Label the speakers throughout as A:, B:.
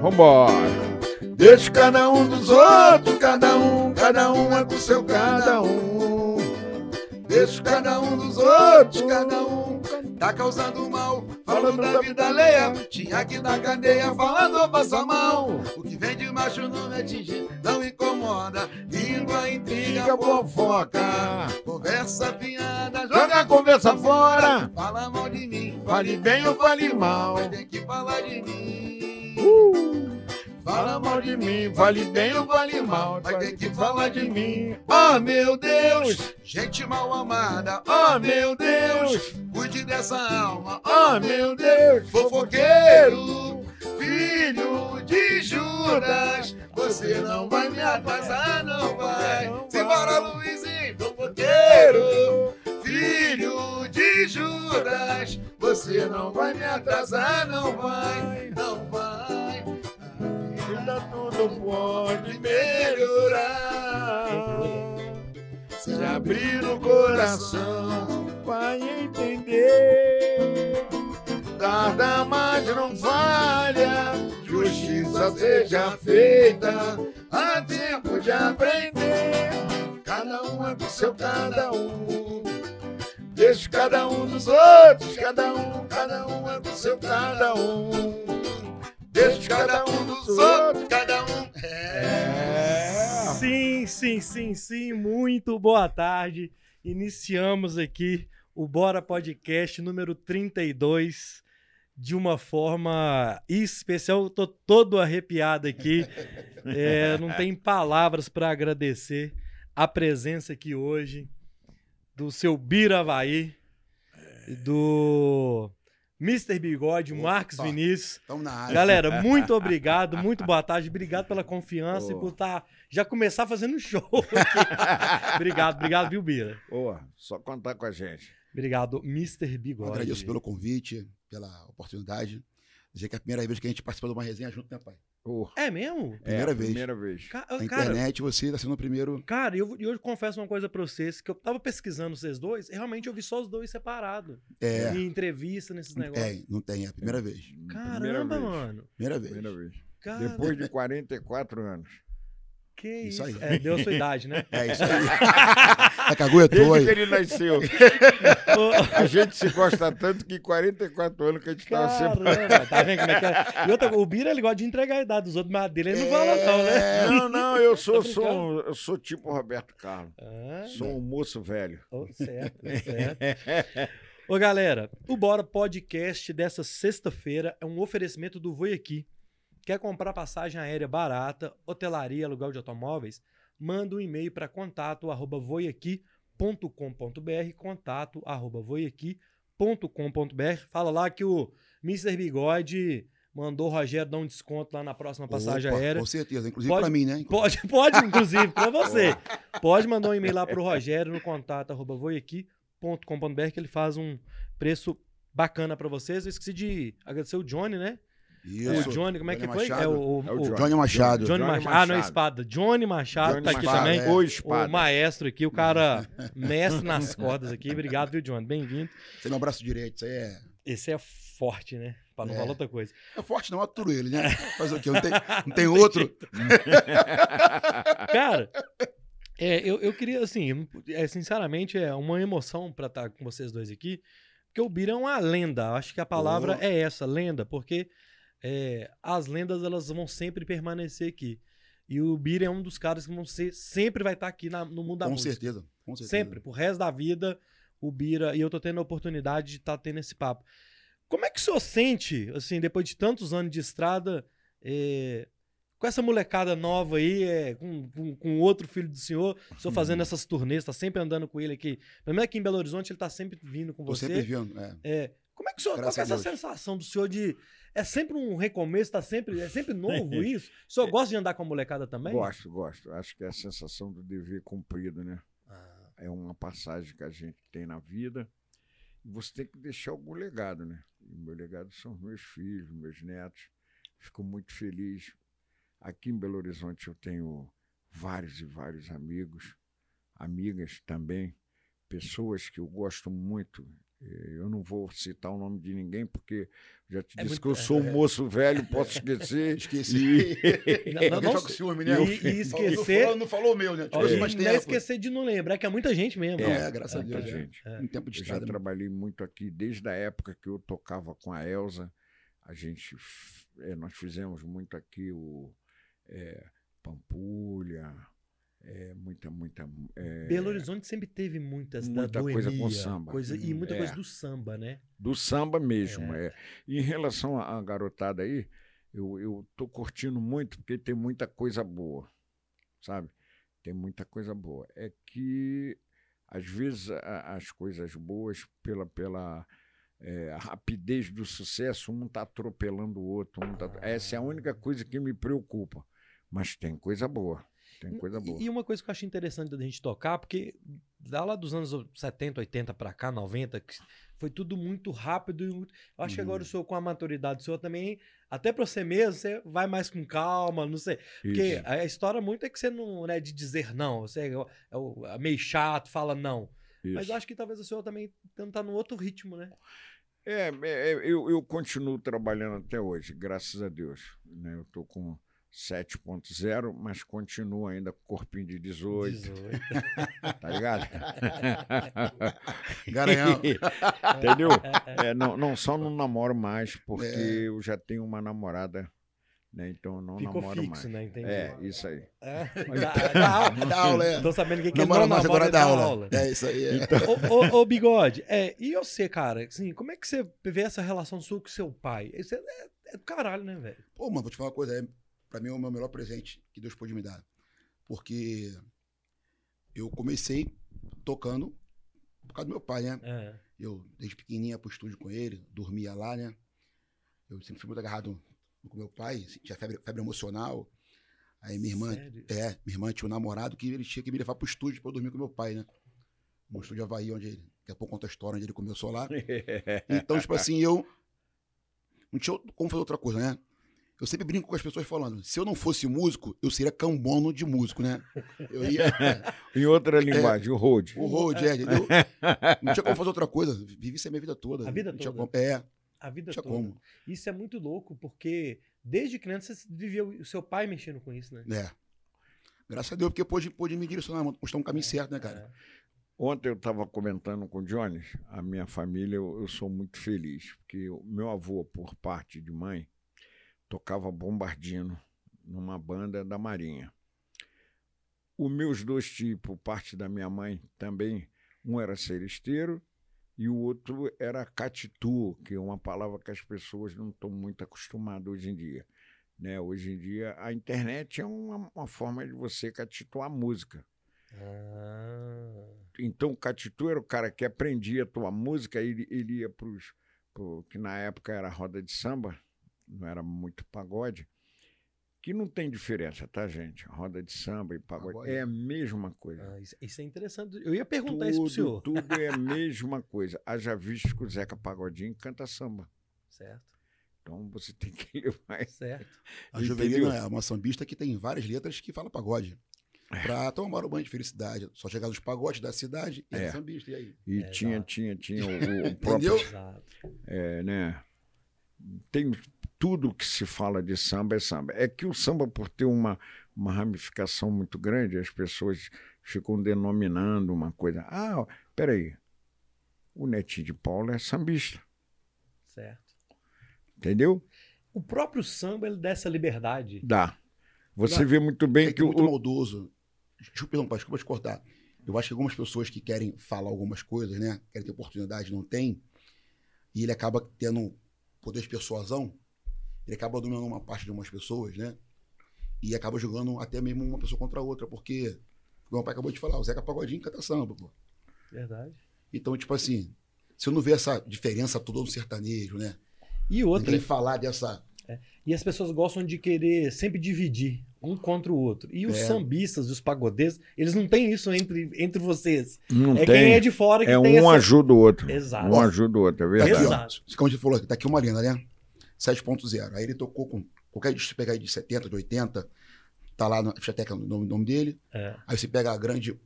A: Vambora.
B: Deixa cada um dos outros, cada um, cada um é do seu cada um. Deixa cada um dos outros, cada um, tá causando mal, falando da vida alheia. Tinha que dar cadeia, falando passa mal. O que vem de macho não me atinge, não incomoda. Língua, intriga, fofoca. Conversa piada, joga a conversa fora. Fala mal de mim, fale bem ou fale mal. Mas tem que falar de mim. Fala mal de mim, vale bem ou vale mal, vai ter que falar de mim. Oh meu Deus, gente mal amada, oh meu Deus, cuide dessa alma, oh meu Deus, fofoqueiro, filho de Judas, você não vai me atrasar, não vai. Simbora, Luizinho, fofoqueiro, filho de Judas, você não vai me atrasar, não vai, não vai. Ainda tudo pode melhorar. Se abrir o coração, vai entender. Tarda, mas não falha. Justiça seja feita. Há tempo de aprender. Cada um é do seu cada um. Deixa cada um dos outros, cada um, cada um é do seu cada um. Deixa cada um dos outros, cada um. É.
C: Sim, sim, sim, sim. Muito boa tarde. Iniciamos aqui o Bora Podcast número 32 de uma forma especial. Eu tô todo arrepiado aqui. É, não tem palavras para agradecer a presença aqui hoje do seu Bira Havaí, do Mr. Bigode,
B: Opa.
C: Marcos Vinícius.
B: Estamos na área.
C: Galera, muito obrigado, muito boa tarde. Obrigado pela confiança e por tá, já começar fazendo show. aqui. obrigado, obrigado, viu, Bira?
A: Boa, só contar com a gente.
C: Obrigado, Mr. Bigode.
B: Agradeço pelo convite, pela oportunidade. Dizer que é a primeira vez que a gente participa de uma resenha junto, né, pai?
A: Boa.
C: É mesmo?
B: Primeira
A: é,
B: vez.
A: Primeira vez.
C: Ca-
B: Na
C: cara,
B: internet, você está sendo o primeiro.
C: cara, eu, eu confesso uma coisa pra vocês, que eu tava pesquisando vocês dois, e realmente eu vi só os dois separados.
B: É,
C: Em entrevista, nesses
B: não
C: negócios.
B: tem, não tem, é a primeira vez.
A: primeira
C: Caramba,
A: vez.
C: mano.
B: Primeira vez.
A: Primeira vez.
C: Cara,
A: Depois de 44 anos.
C: Que
B: Isso
C: isso.
B: aí.
C: É, deu a sua idade, né?
B: É isso aí. a caguetou
A: Desde que ele nasceu. A gente se gosta tanto que 44 anos que a gente separado.
C: Caramba, tá vendo como é que é? E outra, o Bira, ele gosta de entregar a idade dos outros, mas a dele ele não fala não, né?
B: É,
A: Não, não, eu sou, sou, um- eu sou tipo Roberto Carlos.
C: Ah,
A: Sou um moço velho.
C: oh, certo, certo. Ô, galera, o Bora Podcast dessa sexta-feira é um oferecimento do Voi Aqui. Quer comprar passagem aérea barata, hotelaria, aluguel de automóveis? Manda um e-mail para contato arroba voiaqui.com.br contato arroba voiaqui.com.br Fala lá que o Mr. Bigode mandou o Rogério dar um desconto lá na próxima passagem
B: Opa,
C: aérea.
B: Com certeza, inclusive pra mim, né?
C: Pode, pode, inclusive, para você. Pode mandar um e-mail lá pro Rogério no contato arroba voiaqui.com.br que ele faz um preço bacana para vocês. Eu esqueci de agradecer o Johnny, né?
B: Isso.
C: O Johnny, como é
B: Johnny
C: que foi?
B: Machado.
C: É o,
A: É o
C: o-
A: Johnny.
B: Johnny Machado.
C: Johnny
A: Johnny
C: Machado. Ah, não é espada. Johnny Machado
A: Johnny
C: tá aqui
A: Machado,
C: também.
B: é.
A: O
C: O
A: espada.
C: maestro aqui, o cara mestre nas cordas aqui. Obrigado, viu, Johnny? Bem-vindo.
B: Você é meu braço direito, isso aí é.
C: Esse é forte, né? Pra não
B: É.
C: falar outra coisa.
B: É forte, não, aturo ele, né? Faz o quê? Não tem, não tem outro.
C: Cara, é, eu, eu queria, assim, é, sinceramente, é uma emoção pra estar com vocês dois aqui, porque o Bira é uma lenda. Acho que a palavra
B: Oh.
C: é essa, lenda, porque é, as lendas elas vão sempre permanecer aqui. E o Bira é um dos caras que vão ser, sempre vai estar aqui na- no mundo da
B: Com
C: música.
B: certeza. Com certeza.
C: Sempre, pro resto da vida, o Bira, e eu tô tendo a oportunidade de estar tendo esse papo. Como é que o senhor sente, assim, depois de tantos anos de estrada, é, com essa molecada nova aí, é, com, com, com outro filho do senhor, o senhor fazendo essas turnês, tá sempre andando com ele aqui. Pelo menos aqui em Belo Horizonte, ele tá sempre vindo com
B: Tô
C: você.
B: sempre vendo. É.
C: É, como é que o senhor, qual
B: Graças
C: que é essa
B: Deus.
C: sensação do senhor de... É sempre um recomeço, tá sempre, é sempre novo isso? O senhor gosta de andar com a molecada também?
A: Gosto, gosto. Acho que é a sensação do dever cumprido, né?
C: Ah,
A: É uma passagem que a gente tem na vida. Você tem que deixar algum legado, né? E meu legado são os meus filhos, meus netos. Fico muito feliz. Aqui em Belo Horizonte eu tenho vários e vários amigos, amigas também, pessoas que eu gosto muito Eu não vou citar o nome de ninguém, porque já te
C: É
A: disse
C: muito-
A: que eu sou um moço velho, posso esquecer.
B: Esqueci.
C: Não, não, não-
B: com ciúme, né?
C: e- e esquecer-
B: Não falou, não falou o meu, né? Tipo,
C: e não é
B: tempo.
C: esquecer de não lembrar que é muita gente mesmo.
B: É, graças a
A: Muita
B: Deus. é.
A: gente.
B: Um tempo de
A: Eu já
B: né?
A: trabalhei muito aqui desde a época que eu tocava com a Elza. A gente, eh, nós fizemos muito aqui o eh, Pampulha, eh, muita, muita. eh,
C: Belo Horizonte sempre teve muitas
A: Muita
C: da
A: coisa
C: boemia,
A: com samba.
C: coisa- e muita
A: É.
C: coisa do samba, né?
A: do samba mesmo. É. E em relação à garotada aí, eu, eu tô curtindo muito porque tem muita coisa boa, sabe? Tem muita coisa boa. É que, às vezes, a- as coisas boas, pela, pela é, rapidez do sucesso, um está atropelando o outro. Um tá... Essa é a única coisa que me preocupa. Mas tem coisa boa. Tem coisa boa.
C: E, uma coisa que eu acho interessante da gente tocar, porque dá lá dos anos 70, 80 pra cá, 90, que foi tudo muito rápido. E. Eu acho que agora o
A: Uhum.
C: senhor, com a maturidade do senhor também, até pra você mesmo, você vai mais com calma, não sei. Porque
A: Isso.
C: a história muito é que você não, né, de dizer não. Você é, o- é o- é meio chato, fala não. Mas
A: Isso.
C: eu acho que talvez o senhor também tá num outro ritmo, né?
A: É, é, é, eu, eu continuo trabalhando até hoje, graças a Deus. Né? Eu estou com 7.0, mas continuo ainda com corpinho de 18,
C: 18.
A: tá ligado?
B: Garanhão.
A: Entendeu? É, não, não, só não namoro mais, porque
B: É.
A: eu já tenho uma namorada, né? Então eu não
C: Ficou
A: namoro
C: fixo,
A: mais.
C: né? Entendi.
A: É, isso aí.
C: É, dá- dá aula.
B: Dá aula, é.
C: Tô sabendo que quem
B: Namora
C: não
B: mais
C: namora
B: agora
C: dá
B: aula.
C: aula.
B: É isso aí. É.
C: ô, ô, ô, Bigode, é, e você, cara? Assim, como é que você vê essa relação sua com seu pai? Isso é, é, é do caralho, né, velho?
B: Pô, mano, vou te falar uma coisa. É, pra mim é o meu melhor presente que Deus pôde me dar. Porque eu comecei tocando por causa do meu pai, né?
C: É.
B: Eu, desde pequenininha, ia pro estúdio com ele, dormia lá, né? Eu sempre fui muito agarrado com meu pai, tinha febre, febre emocional. Aí minha irmã,
C: Sério?
B: é, minha irmã tinha um namorado que ele tinha que me levar pro estúdio pra eu dormir com meu pai, né? No estúdio Havaí, onde ele, daqui a pouco conta a história onde ele começou lá. Então, tipo assim, eu não tinha como fazer outra coisa, né? Eu sempre brinco com as pessoas falando, se eu não fosse músico, eu seria cambono de músico, né? Eu ia,
A: Em outra linguagem, o road.
B: o road, é, entendeu? Não tinha como fazer outra coisa. Vivi isso a minha vida toda.
C: A vida toda?
B: como- é,
C: A vida toda.
B: como.
C: Isso é muito louco, porque desde criança você viveu o seu pai mexendo com isso, né?
B: É. Graças a Deus, porque pôde, pôde me direcionar, mostrar um caminho certo, né, cara?
A: Ontem eu estava comentando com o Jones, a minha família, eu, eu sou muito feliz, porque o meu avô, por parte de mãe, tocava bombardino numa banda da Marinha. Os meus dois tios, por parte da minha mãe, também, um era seresteiro e o outro era catitu, que é uma palavra que as pessoas não estão muito acostumadas hoje em dia. Né? Hoje em dia, a internet é uma, uma forma de você catituar música.
C: Ah.
A: Então, o Catitu era o cara que aprendia a tua música, ele, ele ia para os. que na época era roda de samba, não era muito pagode, que não tem diferença, tá, gente? Roda de samba e pagode,
B: Pagode.
A: é a mesma coisa.
C: Ah, isso, isso é interessante. Eu ia perguntar isso pro senhor.
A: tudo, tudo é a mesma coisa. Haja visto que o Zeca Pagodinho canta samba.
C: Certo,
A: Então você tem que levar
C: certo.
B: A? Juvelina é uma sambista que tem várias letras que fala pagode. Pra tomar o banho de felicidade. Só chegar nos pagodes da cidade e é,
A: É.
B: sambista. E aí?
A: E
C: É,
A: tinha,
C: exato.
A: tinha, tinha o, o próprio.
B: Entendeu?
C: Exato.
A: é, né? Tem tudo que se fala de samba é samba. É que o samba, por ter uma, uma ramificação muito grande, as pessoas ficam denominando uma coisa. Ah, peraí, o Netinho de Paula é sambista,
C: Certo.
A: entendeu?
C: O próprio samba, ele dá essa liberdade.
A: Dá. Você
B: Dá.
A: vê muito bem
B: É
A: que o,
B: muito
A: o-
B: maldoso. Desculpa, desculpa te cortar. Eu acho que algumas pessoas que querem falar algumas coisas, né? Querem ter oportunidade, não tem. E ele acaba tendo poder de persuasão. Ele acaba dominando uma parte de umas pessoas, né? E acaba jogando até mesmo uma pessoa contra a outra. Porque, como o meu pai acabou de falar, o Zeca Pagodinho canta samba, pô.
C: Verdade.
B: Então, tipo assim, se eu não ver essa diferença toda no sertanejo, né?
C: E outra,
B: Ninguém falar dessa.
C: e as pessoas gostam de querer sempre dividir um contra o outro. E os
B: É.
C: sambistas e os pagodeiros, eles não têm isso entre, entre vocês.
A: não
C: é
A: tem.
C: quem é de fora que
A: é
C: tem
A: um
C: essa...
A: ajuda o outro.
C: Exato.
A: Um ajuda o outro, é
B: Tá
A: verdade.
C: Exato.
B: Como a gente falou, tá aqui uma linda, né? 7.0. Aí ele tocou com qualquer disco pegar aí de 70, de 80, tá lá na ficha técnica o nome, nome dele.
C: É.
B: Aí você pega a grande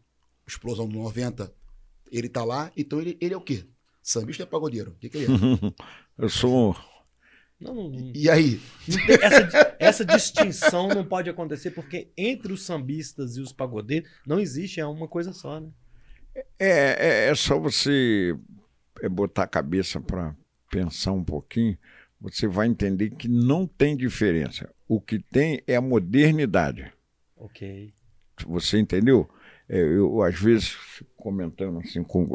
B: explosão do 90, ele tá lá. Então ele, ele é o quê? Sambista é pagodeiro. O que, que ele é?
A: Eu sou.
C: Não, não-
B: E aí?
C: essa, essa distinção não pode acontecer porque entre os sambistas e os pagodeiros não existe, é uma coisa só, né?
A: É, é, é só você é, botar a cabeça para pensar um pouquinho, você vai entender que não tem diferença. O que tem é a modernidade.
C: Ok.
A: Você entendeu? É, eu, às vezes, comentando assim com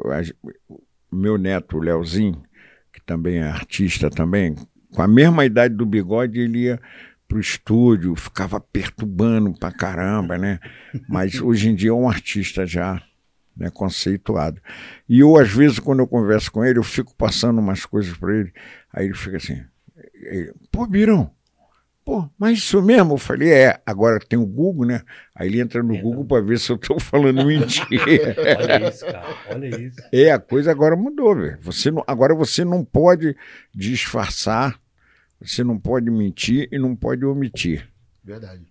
A: meu neto, o Leozinho, que também é artista também, com a mesma idade do bigode, ele ia pro estúdio, ficava perturbando pra caramba, né? Mas hoje em dia é um artista já, né, conceituado. E eu, às vezes, quando eu converso com ele, eu fico passando umas coisas para ele, aí ele fica assim, ele, pô, Birão, pô, mas isso mesmo? Eu falei, é, agora tem o Google, né? Aí ele entra no
C: Entra.
A: Google para ver se eu estou falando mentira.
C: Olha isso, cara. Olha isso.
A: É, a coisa agora mudou, velho. Você não, agora você não pode disfarçar, você não pode mentir e não pode omitir.
B: Verdade.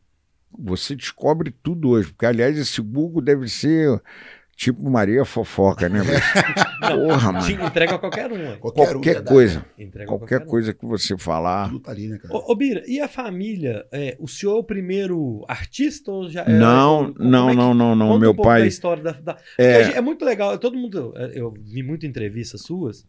A: Você descobre tudo hoje, porque aliás esse Google deve ser tipo Maria Fofoca, né? velho? Porra, mano.
C: entrega a qualquer um. ué.
B: Qualquer, um,
A: Qualquer
B: verdade.
A: coisa,
C: Entrega
A: qualquer
C: um.
A: coisa que você falar.
B: Tudo tá ali, né, cara?
C: Ô, ô, Bira, e a família? É, o senhor é o primeiro artista ou já é?
A: Não,
C: como
A: não,
C: é que-
A: não, não, não.
C: Conta
A: Meu
C: um pouco da
A: pai.
C: história da, da-
A: É,
C: é muito legal. Todo mundo. Eu vi muita entrevistas suas.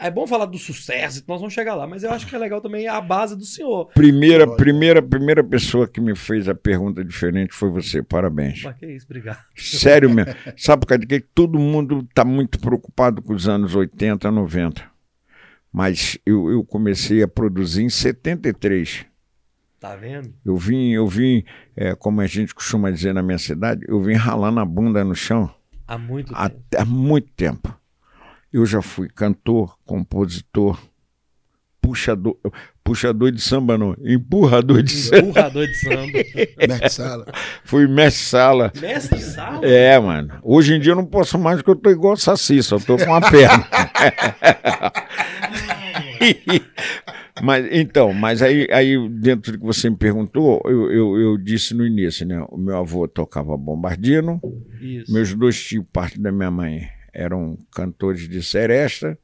C: É bom falar do sucesso, nós vamos chegar lá, mas eu acho que é legal também a base do senhor.
A: primeira,
B: Olha.
A: primeira, primeira pessoa que me fez a pergunta diferente foi você. Parabéns.
C: Mas que isso, obrigado.
A: Sério mesmo. Sabe por causa de que todo mundo está muito preocupado com os anos 80, 90. Mas eu, eu comecei a produzir em 73.
C: Tá vendo?
A: Eu vim, eu vim, é, como a gente costuma dizer na minha cidade, eu vim ralando a bunda no chão
C: Há muito
A: há,
C: tempo.
A: há muito tempo. Eu já fui cantor, compositor, puxador, puxador de samba não, empurrador de samba,
C: Empurrador de samba.
B: Mestre Sala.
A: fui mestre sala.
C: Mestre de sala?
A: É, mano. Hoje em dia eu não posso mais porque eu tô igual Saci, só tô com uma perna. mas então, mas aí, aí dentro do que você me perguntou, eu, eu, eu disse no início, né? O meu avô tocava bombardino,
C: Isso.
A: meus dois tios, parte da minha mãe, eram cantores de seresta.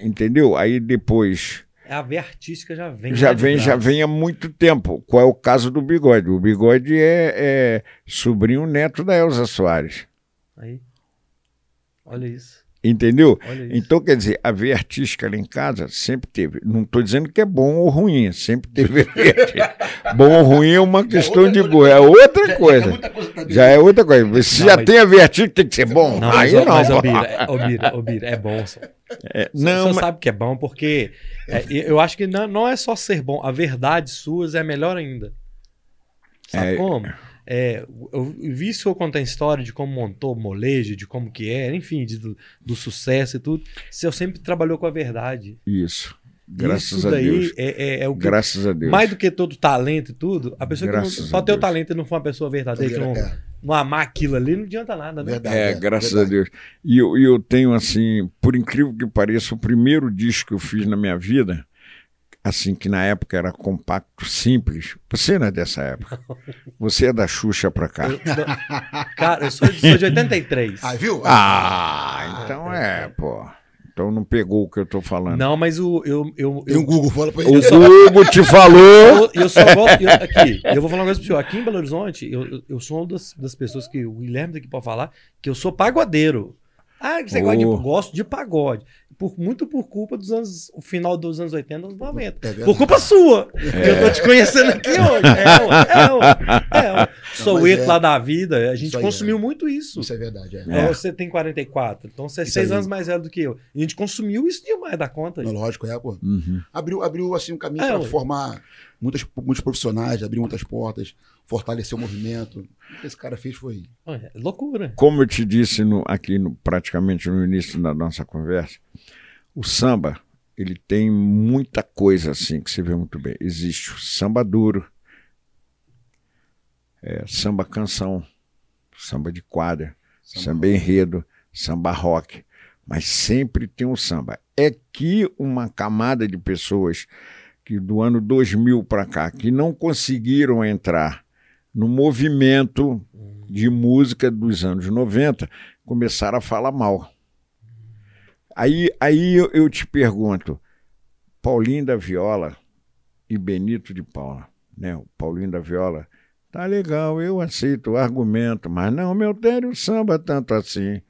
A: Entendeu? Aí depois
C: A veia artística já vem.
A: já vem, já vem há muito tempo. Qual é o caso do Bigode? O Bigode é, é sobrinho neto da Elza Soares.
C: Aí. Olha isso.
A: Entendeu? Então, quer dizer, a veia artística lá em casa sempre teve. Não estou dizendo que é bom ou ruim, sempre teve a. Bom ou ruim é uma questão de gosto, é outra coisa.
B: coisa que tá dentro.
A: Já é outra coisa. Se
C: Não,
A: já
C: mas-
A: tem a veia artística, tem que ser bom.
C: Não,
A: Aí
C: mas,
A: não.
C: mas, ô,
A: pô.
C: Bira, é- é bom. Só.
A: É,
C: Você
A: não, mas-
C: sabe que é bom porque é, eu acho que não, não é só ser bom, a verdade suas é melhor ainda. Sabe
A: É.
C: como? É, eu vi o senhor contar a história de como montou o molejo, de como que era, enfim, de- do, do sucesso e tudo. O senhor sempre trabalhou com a verdade.
A: Isso. Graças
C: Isso
A: a
C: daí
A: Deus.
C: É, é- é o que
A: Graças a Deus.
C: mais do que todo talento e tudo, a pessoa
A: Graças
C: que não, só ter o talento e não for uma pessoa verdadeira, que não,
B: É,
C: não amar aquilo ali, não adianta nada, né?
B: verdade.
A: É, graças
B: verdade.
A: a Deus. E eu, e eu tenho, assim, por incrível que pareça, o primeiro disco que eu fiz na minha vida, assim, que na época era compacto, simples. Você não é dessa época. Você é da Xuxa pra cá.
C: Eu- cara, eu sou, de- sou de 83.
B: Ah, viu?
A: Ah, então é, pô. Então não pegou o que eu tô falando.
C: Não, mas o, eu, eu,
B: Tem um
C: eu,
B: Google, fala pra
A: O
B: ele.
A: Google te falou.
C: eu, eu só gosto. eu- aqui, eu vou falar uma coisa pro senhor. Aqui em Belo Horizonte, eu, eu- eu sou uma das, das pessoas que o Guilherme daqui pode falar que eu sou pagodeiro. Ah, que você gosta de,
A: Oh.
C: gosto de pagode. Por, muito por culpa dos anos. O final dos anos 80, anos 90.
B: É.
C: Por culpa sua. que Eu tô te conhecendo aqui hoje. É, ué, é, ué, é. Sou
B: mas
C: o eto
B: é-
C: lá da vida. A gente
B: Isso
C: consumiu
B: é.
C: muito isso.
B: Isso é verdade, é.
A: É.
C: Então, Você tem 44. Então você é
B: Isso
C: seis
B: aí.
C: anos mais velho do que eu. E a gente consumiu isso demais da conta.
B: Não, lógico, é, pô.
A: Uhum.
B: Abriu, abriu assim, um caminho
C: É,
B: para formar muitas, muitos profissionais, abrir muitas portas, fortalecer o movimento. O que esse cara fez foi.
C: É loucura.
A: Como eu te disse no- aqui no- praticamente no início da nossa conversa, o samba ele tem muita coisa assim que você vê muito bem. Existe o samba duro, é, samba canção, samba de quadra, samba, enredo, samba rock, mas sempre tem um samba. É que uma camada de pessoas que do ano 2000 para cá que não conseguiram entrar no movimento de música dos anos 90 começaram a falar mal. Aí, aí eu, eu te pergunto, Paulinho da Viola e Benito de Paula, né? O Paulinho da Viola, tá legal, eu aceito o argumento, mas não, meu o samba tanto assim.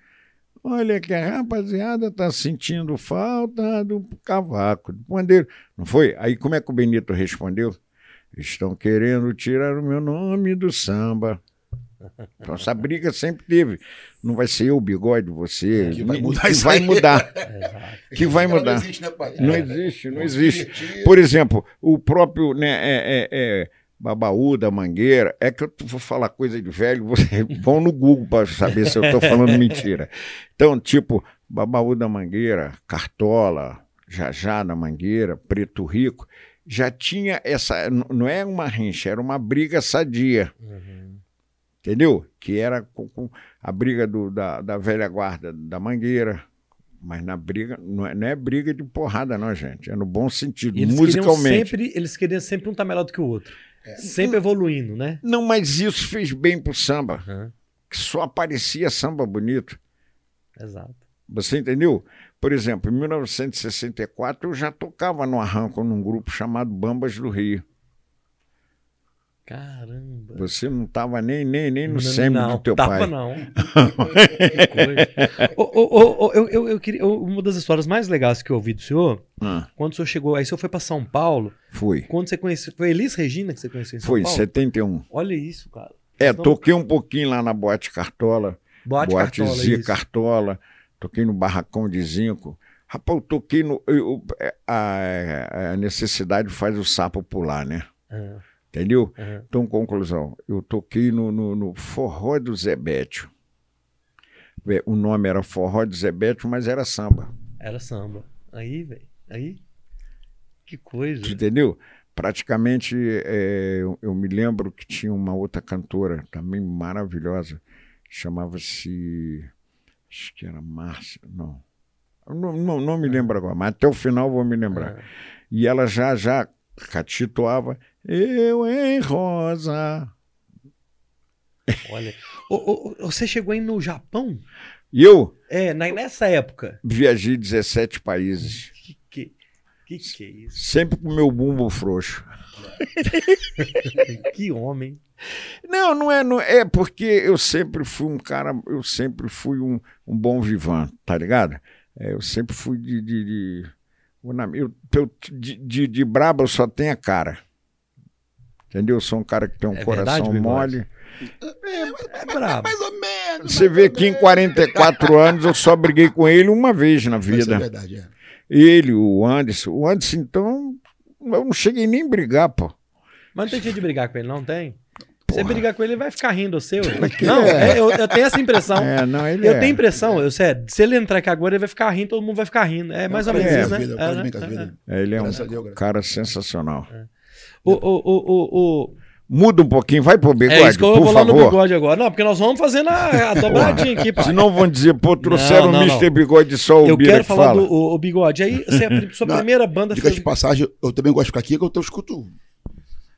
A: Olha que a rapaziada tá sentindo falta do cavaco, do pandeiro. Não foi? Aí como é que o Benito respondeu? Estão querendo tirar o meu nome do samba. Então, essa briga sempre teve. Não vai ser eu, o bigode, você.
B: Que vai mudar
A: que vai mudar.
C: Exato.
A: Que vai mudar.
B: Não existe, né, pai?
A: Não
B: É.
A: existe, não
B: Vamos
A: existe. Por exemplo, o próprio né, é, é, é, Babaú da Mangueira, é que eu vou falar coisa de velho, você vão no Google para saber se eu estou falando mentira. Então, tipo, Babaú da Mangueira, Cartola, Jajá da Mangueira, Preto Rico, já tinha essa. Não é uma rincha, era uma briga sadia,
C: Uhum.
A: entendeu? Que era com, com a briga do, da, da velha guarda da Mangueira. Mas na briga, não é, não é briga de porrada, não, gente. É no bom sentido,
C: E eles queriam
A: musicalmente.
C: sempre, eles queriam sempre um tá melhor do que o outro.
B: É.
C: Sempre evoluindo, né?
A: Não, mas isso fez bem pro samba,
C: Uhum.
A: que só aparecia samba bonito.
C: Exato.
A: Você entendeu? Por exemplo, em 1964 eu já tocava no arranco num grupo chamado Bambas do Rio.
C: Caramba.
A: Você não estava nem, nem, nem no
C: Não,
A: sêmen
C: não,
A: do teu
C: tava
A: pai.
C: não. que coisa. Ô, ô, ô, ô, eu, eu, eu queria, uma das histórias mais legais que eu ouvi do senhor,
A: Ah,
C: quando o senhor chegou, aí o senhor foi pra São Paulo,
A: fui.
C: quando você conheceu, foi Elis Regina que você conheceu em São
A: Foi,
C: Paulo?
A: 71.
C: Olha isso, cara.
A: É, toquei um pouquinho lá na Boate Cartola,
C: Boate,
A: Boate
C: Cartola,
A: Zia
C: isso.
A: Cartola, toquei no Barracão de Zinco. Rapaz, eu toquei no. eu- é, a, a necessidade faz o sapo pular, né?
C: Aham,
A: Entendeu?
C: aham.
A: Então, conclusão, eu toquei no, no, no Forró do Zebétio. O nome era Forró do Zebétio, mas era samba.
C: Era samba. Aí, velho. Aí. Que coisa.
A: Entendeu? Praticamente, é, eu, eu me lembro que tinha uma outra cantora também maravilhosa, chamava-se. Acho que era Márcia, não. Não, não, não me lembro agora, mas até o final vou me lembrar.
C: Ah,
A: E ela já, já catitoava, eu em rosa.
C: olha. Ô, ô, você chegou aí no Japão?
A: Eu
C: É, na- nessa época.
A: viajei 17 países,
C: Que que, que, que é isso?
A: sempre com meu bumbo frouxo.
C: Que homem.
A: Não, não é, não é porque eu sempre fui um cara, eu sempre fui um, um bom vivan, tá ligado? É, eu sempre fui de. de, de, eu, de, de, de braba eu só tenho a cara. Entendeu? Eu sou um cara que tem um
C: É
A: coração
C: verdade,
A: mole.
C: É brabo.
B: Mais ou menos.
A: Você vê que em 44 anos eu só briguei com ele uma vez na
B: Isso é
A: vida.
B: verdade, é.
A: Ele, o Anderson. O Anderson, então, eu não cheguei nem a brigar, pô.
C: Mas não tem jeito de brigar com ele, não tem? Você
A: Porra.
C: brigar com ele, ele vai ficar rindo o seu. Não, é, eu, eu tenho essa impressão.
A: É, não, ele
C: Eu
A: é.
C: tenho impressão, eu sei, se ele entrar aqui agora, ele vai ficar rindo, todo mundo vai ficar rindo. É mais ou menos
A: É,
C: isso, né?
B: Vida,
C: É, né?
B: a
C: É,
B: vida.
A: É, ele é um
B: a Deus,
A: cara sensacional.
C: O, o, o, o, o-
A: Muda um pouquinho, vai pro bigode,
C: é isso que eu
A: por
C: vou lá no
A: favor.
C: bigode agora. Não, porque nós vamos fazendo a, a dobradinha aqui, pá.
A: Senão vão dizer, pô, trouxeram
C: Não, não,
A: o Mr. Bigode só o
C: Eu
A: Bira
C: quero
A: que
C: falar
A: fala.
C: do o, o bigode. Aí, você, a sua
B: Não,
C: primeira banda
B: Diga
C: fez...
B: de passagem, eu também gosto de ficar aqui, que eu, eu escuto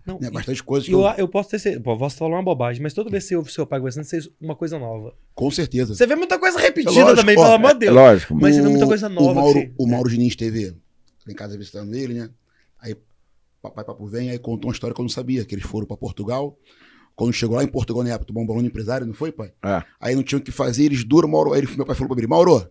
C: Não,
B: né, bastante coisas. que
C: eu,
B: eu-
C: eu posso ter certeza, pô, posso falar uma bobagem, mas toda vez que você ouve seu pai conversando, você uma coisa nova.
B: com certeza.
C: Você vê muita coisa repetida
B: É lógico,
C: também,
B: ó,
C: pelo amor de
A: É
C: Deus.
A: lógico.
C: Mas você vê
B: O-
C: muita coisa nova
B: O Mauro,
C: você-
B: o Mauro Diniz teve lá em casa visitando ele, né? Aí papai papo vem, aí contou uma história que eu não sabia, que eles foram pra Portugal. Quando chegou lá em Portugal, na época, do Bom Balão Empresário, não foi, pai?
A: É.
B: Aí não tinham o que fazer, eles duram, Mauro. Aí meu pai falou pra ele, Mauro,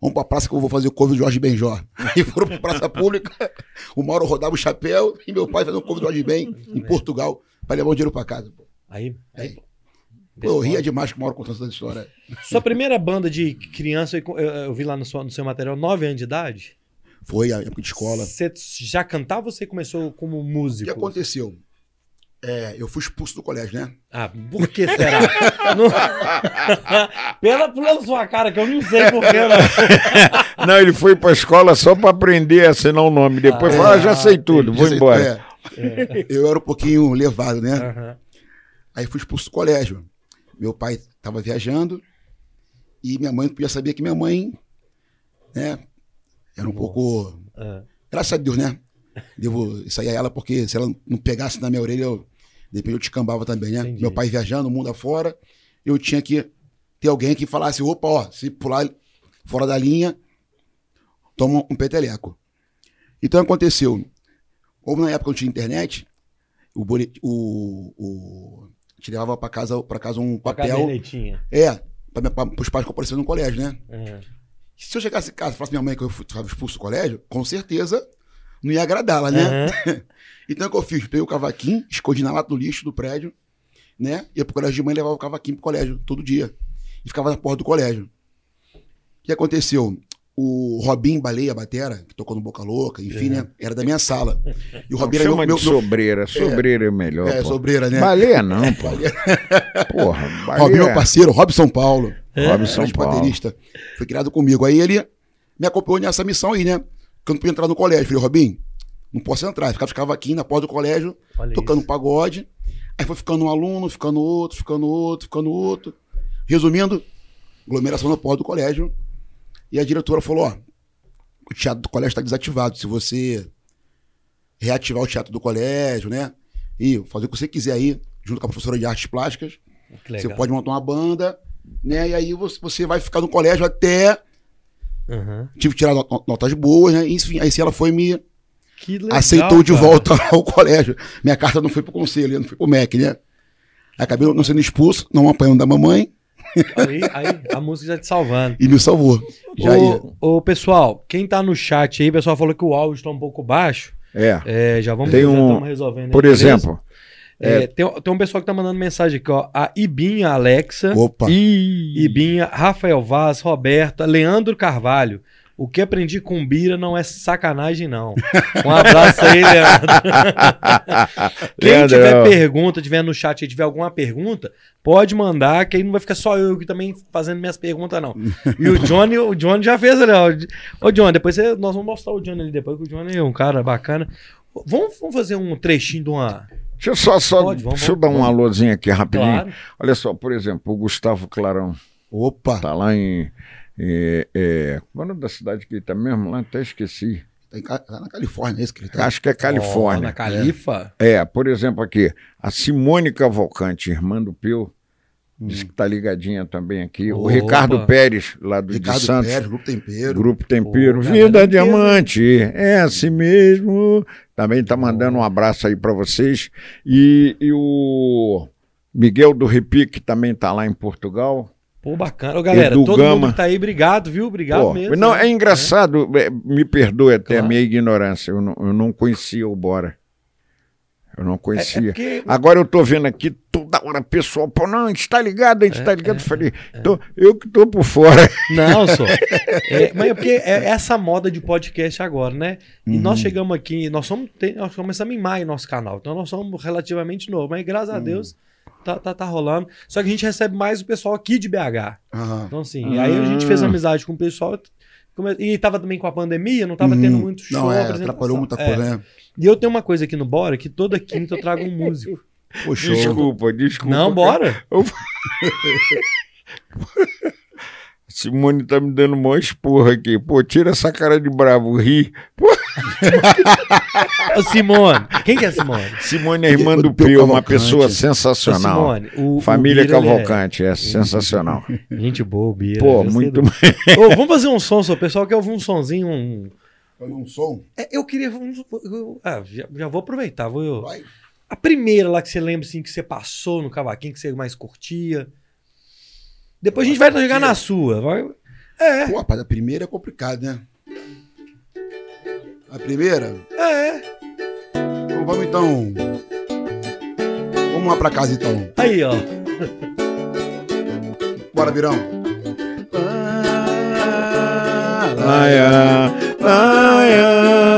B: vamos pra praça que eu vou fazer o cover do Jorge Benjó. Aí foram pra praça pública, o Mauro rodava o chapéu e meu pai fazendo o cover do Jorge Ben em Portugal, pra levar o dinheiro pra casa. Pô,
C: Aí, aí,
B: Pô, eu ria demais com o Mauro contando essa história.
C: Sua primeira banda de criança, eu, eu- eu vi lá no seu, no seu material, 9 anos de idade.
B: Foi a época de escola.
C: Você já cantava ou você começou como
B: O
C: músico?
B: que aconteceu? É, eu fui expulso do colégio, né?
C: Ah, por que será? Não- pela, pela sua cara, que eu não sei por que. Não.
A: Não, ele foi pra escola só pra aprender a assinar o nome. Depois
C: Ah,
A: falou, ah, já sei tudo, vou embora.
B: é, eu era um pouquinho levado, né?
C: Aham.
B: Aí fui expulso do colégio. Meu pai estava viajando e minha mãe podia saber que minha mãe, né, era um
C: Nossa.
B: pouco.
C: Ah,
B: Graças a Deus, né? Devo aí a ela, porque se ela não pegasse na minha orelha, eu, de repente eu te cambava também, né?
C: Entendi.
B: Meu pai viajando, o mundo afora, eu tinha que ter alguém que falasse: opa, ó, se pular fora da linha, toma um peteleco. Então aconteceu. Ou na época eu tinha internet, o, bolet- o, o gente levava pra casa, pra casa um papel.
C: cadernetinha.
B: É, para os pais comparecerem no colégio, né?
C: É.
B: Se eu chegasse em casa e falasse minha mãe que eu estava expulso do colégio, com certeza não ia agradá-la, né?
C: Aham.
B: Então o que eu fiz? Peguei o cavaquinho, escondi na lata do lixo do prédio, né? Ia pro colégio de mãe e levava o cavaquinho pro colégio todo dia. E ficava na porta do colégio. O que aconteceu? O Robin Baleia Batera, que tocou no Boca Louca, enfim, né? Era da minha sala. E o
A: Não,
B: Robin era meu, meu, meu
A: sobreira. Sobreira é melhor.
B: é,
A: pô.
B: sobreira, né?
A: Baleia não, pô. Porra, baleia.
B: Robin, meu parceiro, Robson Paulo.
A: Robson
B: grande
A: Paulo.
B: baterista. Foi criado comigo. Aí ele me acompanhou nessa missão aí, né? Que eu não podia entrar no colégio. Falei, Robin, não posso entrar. Ficava, ficava aqui na porta do colégio,
C: Olha
B: tocando
C: isso.
B: pagode. Aí foi ficando um aluno, ficando outro, ficando outro, ficando outro. Resumindo, aglomeração na porta do colégio. E a diretora falou: ó, o teatro do colégio está desativado. Se você reativar o teatro do colégio, né? E fazer o que você quiser aí, junto com a professora de artes plásticas, você pode montar uma banda, né? E aí você, vai ficar no colégio até.
C: Aham.
B: Tive que tirar no- notas boas, né? Enfim, aí sim ela foi me
C: Que legal,
B: aceitou de
C: cara.
B: volta ao colégio. Minha carta não foi pro conselho, não foi pro MEC, né? Acabei não sendo expulso, não apanhando da mamãe
C: Aí, aí a música já te salvando.
B: e me salvou. Já.
C: Ô, ô, pessoal, quem tá no chat aí, o pessoal falou que o áudio tá um pouco baixo.
A: É.
C: É, já vamos
A: Tem um-
C: resolvendo. aí,
A: Por
C: beleza?
A: exemplo,
C: É, tem, tem um pessoal que tá mandando mensagem aqui, ó. A Ibinha Alexa,
B: Opa.
C: Ibinha, Rafael Vaz, Roberta, Leandro Carvalho. O que aprendi com Bira não é sacanagem, não. Um abraço aí, Leandro. Quem
A: Leandro,
C: tiver pergunta, tiver no chat e tiver alguma pergunta, pode mandar, que aí não vai ficar só eu que também fazendo minhas perguntas, não. E o Johnny, o Johnny já fez ali, ó. Ô, Johnny, depois você- nós vamos mostrar o Johnny ali depois, que o Johnny é um cara bacana. Vamos, vamos fazer um trechinho de uma.
A: deixa eu só, só
C: Pode, vamos,
A: deixa eu dar um alôzinho aqui rapidinho.
C: Claro.
A: Olha só, por exemplo, o Gustavo Clarão
B: Opa.
A: tá lá em. É, é, qual é o nome da cidade que ele tá mesmo? Lá até esqueci.
B: Tá, tá na Califórnia, é esse que ele tá?
A: Acho que é
C: Ó,
A: Califórnia.
C: na Califa.
A: É, por exemplo, aqui, a Simone Cavalcante, irmã do Peu, disse que tá ligadinha também aqui. O
C: Opa.
A: Ricardo Pérez, lá do de
B: Ricardo
A: Santos.
B: Pérez, Grupo Tempero.
A: Grupo Tempero,
C: Pô,
A: Vida Diamante, é assim mesmo. Também tá mandando um abraço aí para vocês. E, e o Miguel do Repique também tá lá em Portugal.
C: Pô, bacana. Ô, galera,
A: Edu
C: todo
A: Gama.
C: mundo que tá aí, obrigado, viu? Obrigado
A: Pô,
C: mesmo.
A: não,
C: né?
A: é engraçado, é, me perdoe até
C: Claro.
A: a minha ignorância, eu não, eu não conhecia o Bora. Eu não
C: É, é
A: conhecia.
C: porque
A: Agora eu tô vendo aqui toda hora pessoal, pô, não, a gente tá ligado, a gente
C: É,
A: tá ligado.
C: é,
A: eu falei, então, eu que tô por fora.
C: Não, só. É, mas é porque é essa moda de podcast agora, né? E
B: Uhum.
C: nós chegamos aqui, nós somos, tem- nós começamos em maio nosso canal, então nós somos relativamente novos, mas graças
B: Uhum.
C: a Deus tá, tá, tá rolando. Só que a gente recebe mais o pessoal aqui de BH.
B: Aham.
C: Então, assim, aí a gente fez
A: Ah.
C: amizade com o pessoal. come- E tava também com a pandemia, não tava
B: Uhum.
C: tendo muito show.
B: Não, é,
C: apresentação.
B: atrapalhou muita
C: É.
B: coisa, né?
C: E eu tenho uma coisa aqui no Bora, que toda quinta eu trago um músico.
B: Pô, show.
A: Desculpa, desculpa.
C: não, bora?
A: Simone tá me dando mó esporra aqui. Pô, tira essa cara de bravo, ri.
C: Ô, Simone. Quem que é Simone?
A: Simone é irmã
B: Do
A: Pio, uma
B: Cavalcante.
A: pessoa
C: Ô,
A: sensacional.
C: Simone, o,
A: Família
C: o Bira, ele é-
A: Cavalcante, é sensacional.
C: Gente boa, o Bira.
A: Pô, muito
C: do- Ô, vamos fazer um som, só. O pessoal quer ouvir um sonzinho. Um...
B: Fazer um som.
C: É, eu queria. um- eu- ah, já, já vou aproveitar. Vou,
B: Vai.
C: a primeira lá que você lembra assim, que você passou no cavaquinho, que você mais curtia. Depois a gente vai jogar na sua. Vai... É,
B: Pô, rapaz, a primeira é complicado, né? A primeira?
C: é.
B: Então vamos então. Vamos lá pra casa então.
C: Aí, ó.
B: Bora, Virão.
A: Laia, laia,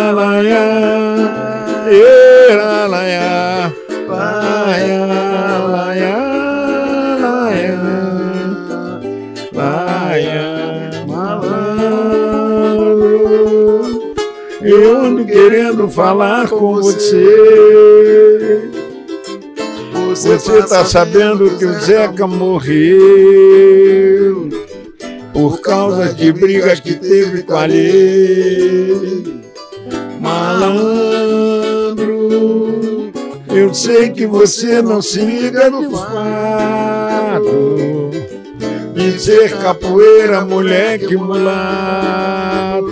A: falar com você. Você tá sabendo que o Zeca morreu por causa de brigas que teve com a lei. Malandro, eu sei que você não se liga no fato de ser capoeira, moleque mulato.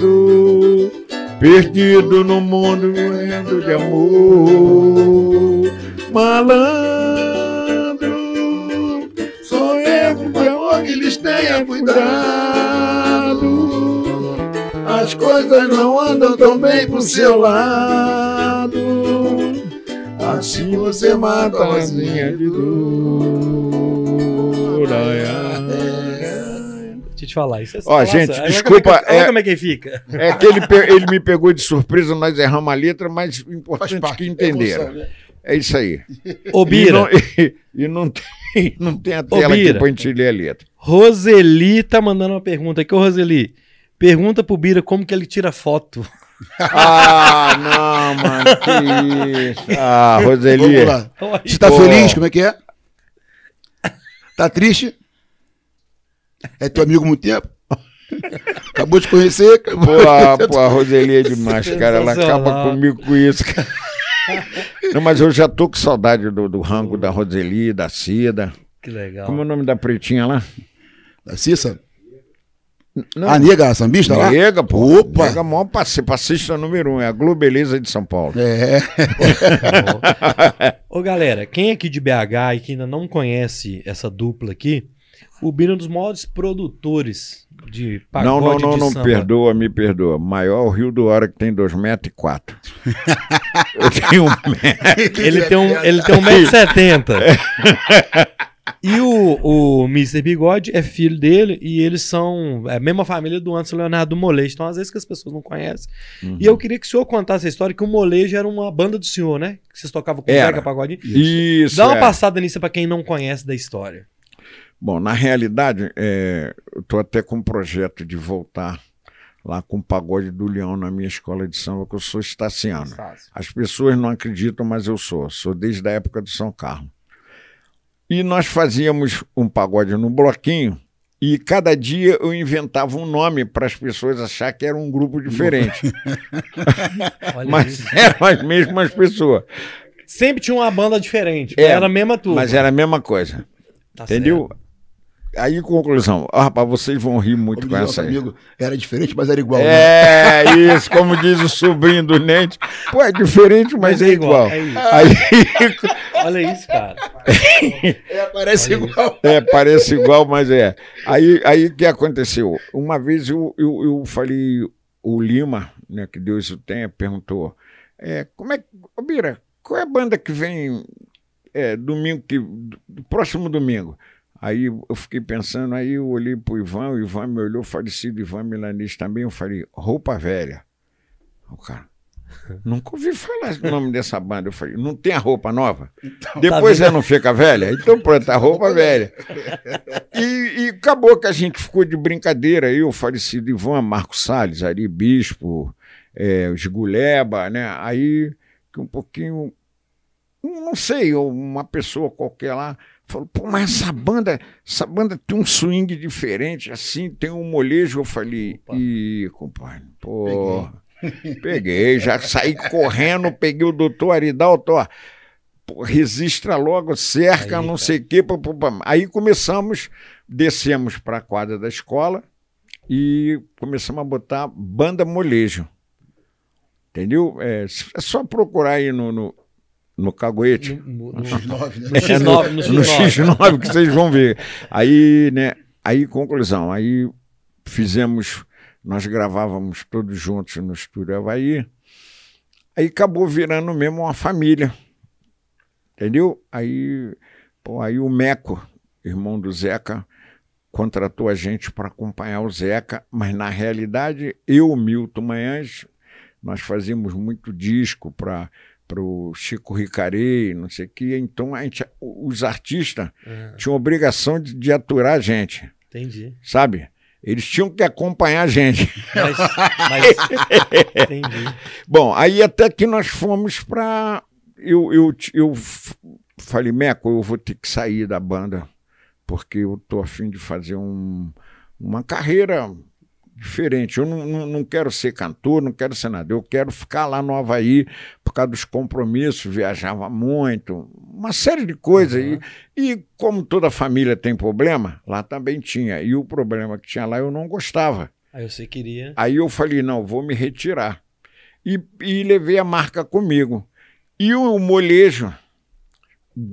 A: Perdido no mundo morrendo de amor. Malandro, sou eu que eles tenha cuidado. As coisas não andam tão bem pro seu lado. Assim você mata a asinha de dor. Ai, ai.
C: Eu te falar. Isso é
A: Ó,
C: nossa,
A: gente,
C: olha
A: desculpa,
C: Como é, que- olha
A: é-
C: como é que fica.
A: É que ele, ele me pegou de surpresa, nós erramos a letra, mas o importante é
B: parte.
A: que entenderam.
B: né?
A: É isso aí.
C: Ô,
A: E
C: Bira,
A: não, e, e não tem, não tem a tela aqui
C: Bira.
A: pra gente ler a letra.
C: Roseli tá mandando uma pergunta aqui. Ô, Roseli, pergunta pro Bira como que ele tira foto.
A: Ah, não, mano, que isso. Ah, Roseli.
B: Vamos lá. Você tá
A: Pô.
B: feliz? Como é que é? Tá triste? É teu amigo há muito tempo? Acabou de conhecer? Acabou
A: Pô, a, pô, a Roseli é demais, cara. Ela acaba comigo com isso, cara. Não, mas eu já tô com saudade do, do rango da Roseli, da Cida.
C: Que legal.
A: Como é o nome da pretinha lá?
B: Da Cissa?
A: Não,
B: A nega, a sambista lá?
A: Nega, pô.
B: Opa!
A: Nega, maior passe- passista número um. É a Globeleza de São Paulo.
B: É.
C: Ô, galera, quem é aqui de BH e que ainda não conhece essa dupla aqui, o Bira é um dos maiores produtores de pagode
A: não, não, não,
C: de
A: não,
C: samba.
A: perdoa, me perdoa. Maior o Rio do Hora que tem 2,04 metros. e quatro. Eu tenho um metro.
C: Ele tem um, ele tem 1,70m. E o, o Mr. Bigode é filho dele e eles são é a mesma família do Anderson Leonardo Molejo. Então, às vezes que as pessoas não conhecem.
A: Uhum.
C: E eu queria que o senhor contasse a história que o Molejo era uma banda do senhor, né? Que vocês tocavam com o. Zeca Pagodinho.
A: Isso.
C: Dá uma
A: é.
C: passada nisso pra quem não conhece da história.
A: Bom, na realidade, é, eu estou até com um projeto de voltar lá com o pagode do Leão na minha escola de samba, que eu sou estaciano. As pessoas não acreditam, mas eu sou. Sou desde a época do São Carlos. E nós fazíamos um pagode no bloquinho e cada dia eu inventava um nome para as pessoas achar que era um grupo diferente. Mas
C: isso.
A: eram as mesmas pessoas.
C: Sempre tinha uma banda diferente.
A: É,
C: era a mesma turma.
A: Mas era a mesma coisa.
C: Tá
A: Entendeu? Aí, conclusão. Ah, rapaz, vocês vão rir muito
B: Como
A: com essa aí.
B: amigo, era diferente, mas era igual. né?
A: É, isso, como diz o sobrinho do Nente. Pô, é diferente, mas, é igual.
C: É isso.
A: Aí,
C: Olha isso, cara.
B: É, parece
C: Olha
B: igual.
A: é, parece igual, mas é. Aí, aí o que aconteceu? Uma vez eu, eu, eu falei, o Lima, né, que Deus o tenha, perguntou: é, como é que. Ô, Bira, qual é a banda que vem é, domingo, que, do próximo domingo? Aí eu fiquei pensando, aí eu olhei pro Ivan, o Ivan me olhou, falecido Ivan Milanês também, eu falei, roupa velha. O cara, nunca ouvi falar o nome dessa banda. Eu falei, não tem a roupa nova? Depois
C: tá
A: ela não fica velha? Então pronto, a roupa velha. E, e acabou que a gente ficou de brincadeira, eu, o falecido Ivan, Marcos Salles, Ari Bispo, é, os Guleba, né? Aí que um pouquinho, não sei, uma pessoa qualquer lá falou, pô, mas essa banda, essa banda tem um swing diferente, assim, tem um molejo. Eu falei,
C: Opa.
A: ih, compadre, pô, peguei, já saí correndo, peguei o doutor Aridalto, ó, pô, registra logo, cerca,
C: Aí,
A: não sei o quê. pá, pá. Aí começamos, descemos para a quadra da escola e começamos a botar banda molejo. Entendeu? É, é só procurar aí no, no, no caguete.
C: No, no- no-
B: X9, né?
C: no X9, no
A: No
C: X9.
A: X9 que vocês vão ver. Aí, né? Aí, conclusão. Aí fizemos, nós gravávamos todos juntos no estúdio Havaí. Aí acabou virando mesmo uma família. Entendeu? Aí, pô, aí o Meco, irmão do Zeca, contratou a gente para acompanhar o Zeca, mas na realidade, eu, Milton Manhães, nós fazíamos muito disco para para o Chico Ricarei, não sei o quê. Então a gente, os artistas
C: Ah,
A: tinham obrigação de, de aturar a gente,
C: entendi.
A: sabe? Eles tinham que acompanhar a gente.
C: Mas, mas- entendi.
A: Bom, aí até que nós fomos para. Eu, eu, eu falei, Meco, eu vou ter que sair da banda, porque eu tô afim de fazer um, uma carreira diferente. Eu não, não, não quero ser cantor, não quero ser nada. Eu quero ficar lá no Havaí por causa dos compromissos, viajava muito, uma série de coisas.
C: Uhum.
A: E, e como toda família tem problema, lá também tinha. E o problema que tinha lá eu não gostava.
C: Aí você queria.
A: Aí eu falei, não, vou me retirar. e, e levei a marca comigo. E o molejo,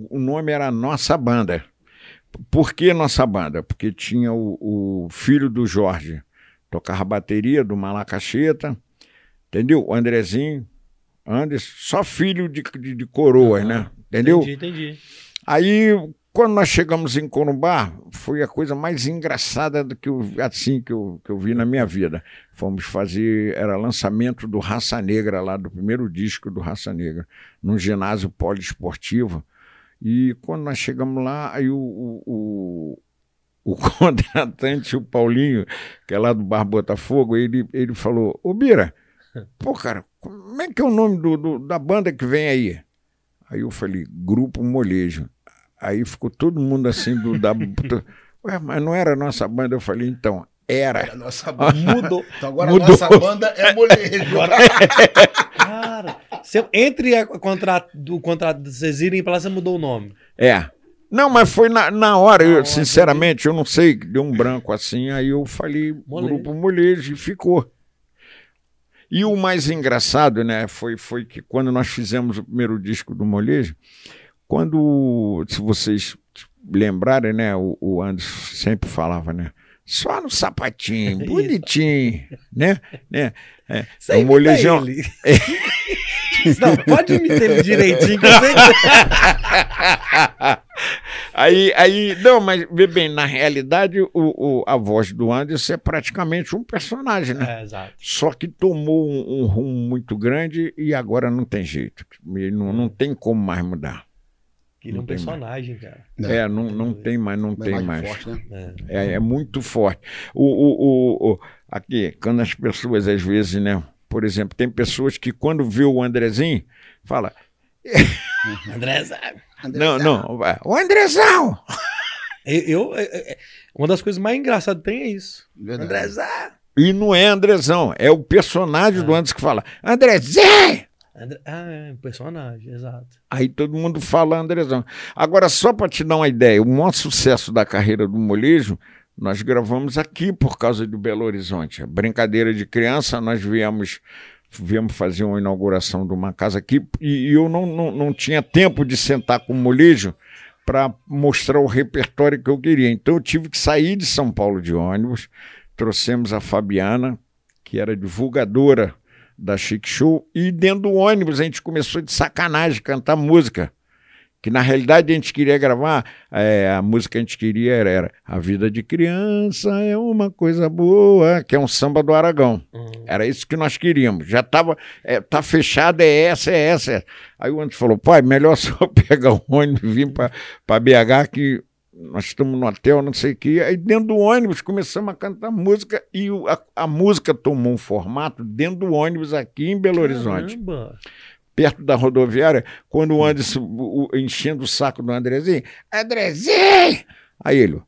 A: o nome era Nossa Banda. Por que Nossa Banda? Porque tinha o, o filho do Jorge, tocava bateria do Malacacheta, entendeu? O Andrezinho, Anderson, só filho de, de, de coroas, né? Entendeu?
C: Entendi, entendi.
A: Aí, quando nós chegamos em Corumbá, foi a coisa mais engraçada do que eu, assim que eu, que eu vi na minha vida. Fomos fazer, era lançamento do Raça Negra lá, do primeiro disco do Raça Negra, num ginásio poliesportivo. E quando nós chegamos lá, aí o, o, o, o contratante, o Paulinho, que é lá do Bar Botafogo, ele, ele falou, ô Bira, pô cara, como é que é o nome do, do- da banda que vem aí? Aí eu falei, Grupo Molejo. Aí ficou todo mundo assim do da. Ué, mas não era a nossa banda? Eu falei, então, era.
B: A nossa banda.
C: Mudou.
B: Então agora
A: Mudou.
B: a nossa banda é molejo.
C: Cara, você- entre a- o contrato, do contrato de vocês irem pra lá, você mudou o nome.
A: É. Não, mas foi na, na hora, eu, sinceramente, eu não sei, deu um branco assim, aí eu falei
C: Molejo.
A: Grupo Molejo e ficou. E o mais engraçado, né, foi, foi que quando nós fizemos o primeiro disco do Molejo, quando, se vocês lembrarem, né, o, o Anderson sempre falava, né, só no sapatinho, bonitinho, né, né, É o molejão.
C: ele. Não, pode imitar ele direitinho, que eu sei.
A: aí, aí, não, mas vê bem, na realidade, o, o- a voz do Anderson é praticamente um personagem, né?
C: É, exato.
A: Só que tomou um, um rumo muito grande e agora não tem jeito. Não, não tem como mais mudar.
C: Ele é um
A: Não tem mais.
C: personagem, cara.
A: É, não, não tem mais, não
B: Uma
A: tem mais.
B: forte, né?
C: É.
A: É, é muito forte. O, o, o, o- aqui, quando as pessoas, às vezes, né? Por exemplo, tem pessoas que quando vê o Andrezinho, fala,
C: André, sabe?
A: não, não, o Andrezão!
C: Eu, eu- é- é- uma das coisas mais engraçadas que tem é isso.
B: Verdade.
C: André, sabe?
A: E não é Andrezão, é o personagem do
C: Ah.
A: Anderson que fala, Andrezé!
C: André- Ah, é um personagem, exato.
A: Aí todo mundo fala Andrezão. Agora, só para te dar uma ideia, o maior sucesso da carreira do molejo, nós gravamos aqui por causa do Belo Horizonte. A brincadeira de criança, nós viemos, viemos fazer uma inauguração de uma casa aqui e, eu não, não, não tinha tempo de sentar com o molejo para mostrar o repertório que eu queria. Então eu tive que sair de São Paulo de ônibus, trouxemos a Fabiana, que era divulgadora da Chic Show, e dentro do ônibus a gente começou de sacanagem cantar música. Que na realidade a gente queria gravar, é, a música que a gente queria era, era A Vida de Criança é uma coisa boa, que é um samba do Aragão.
C: Hum.
A: Era isso que nós queríamos. Já estava, é, tá fechado, é essa, é essa. é. Aí o Anderson falou, pai, melhor só pegar o ônibus e vir para BH, que nós estamos no hotel, não sei o quê. Aí dentro do ônibus começamos a cantar música e o- a, a música tomou um formato dentro do ônibus aqui em Belo Horizonte
C: Caramba.
A: Perto da rodoviária, quando o Anderson o- enchendo o saco do Andrezinho, Andrezinho! Aí ele,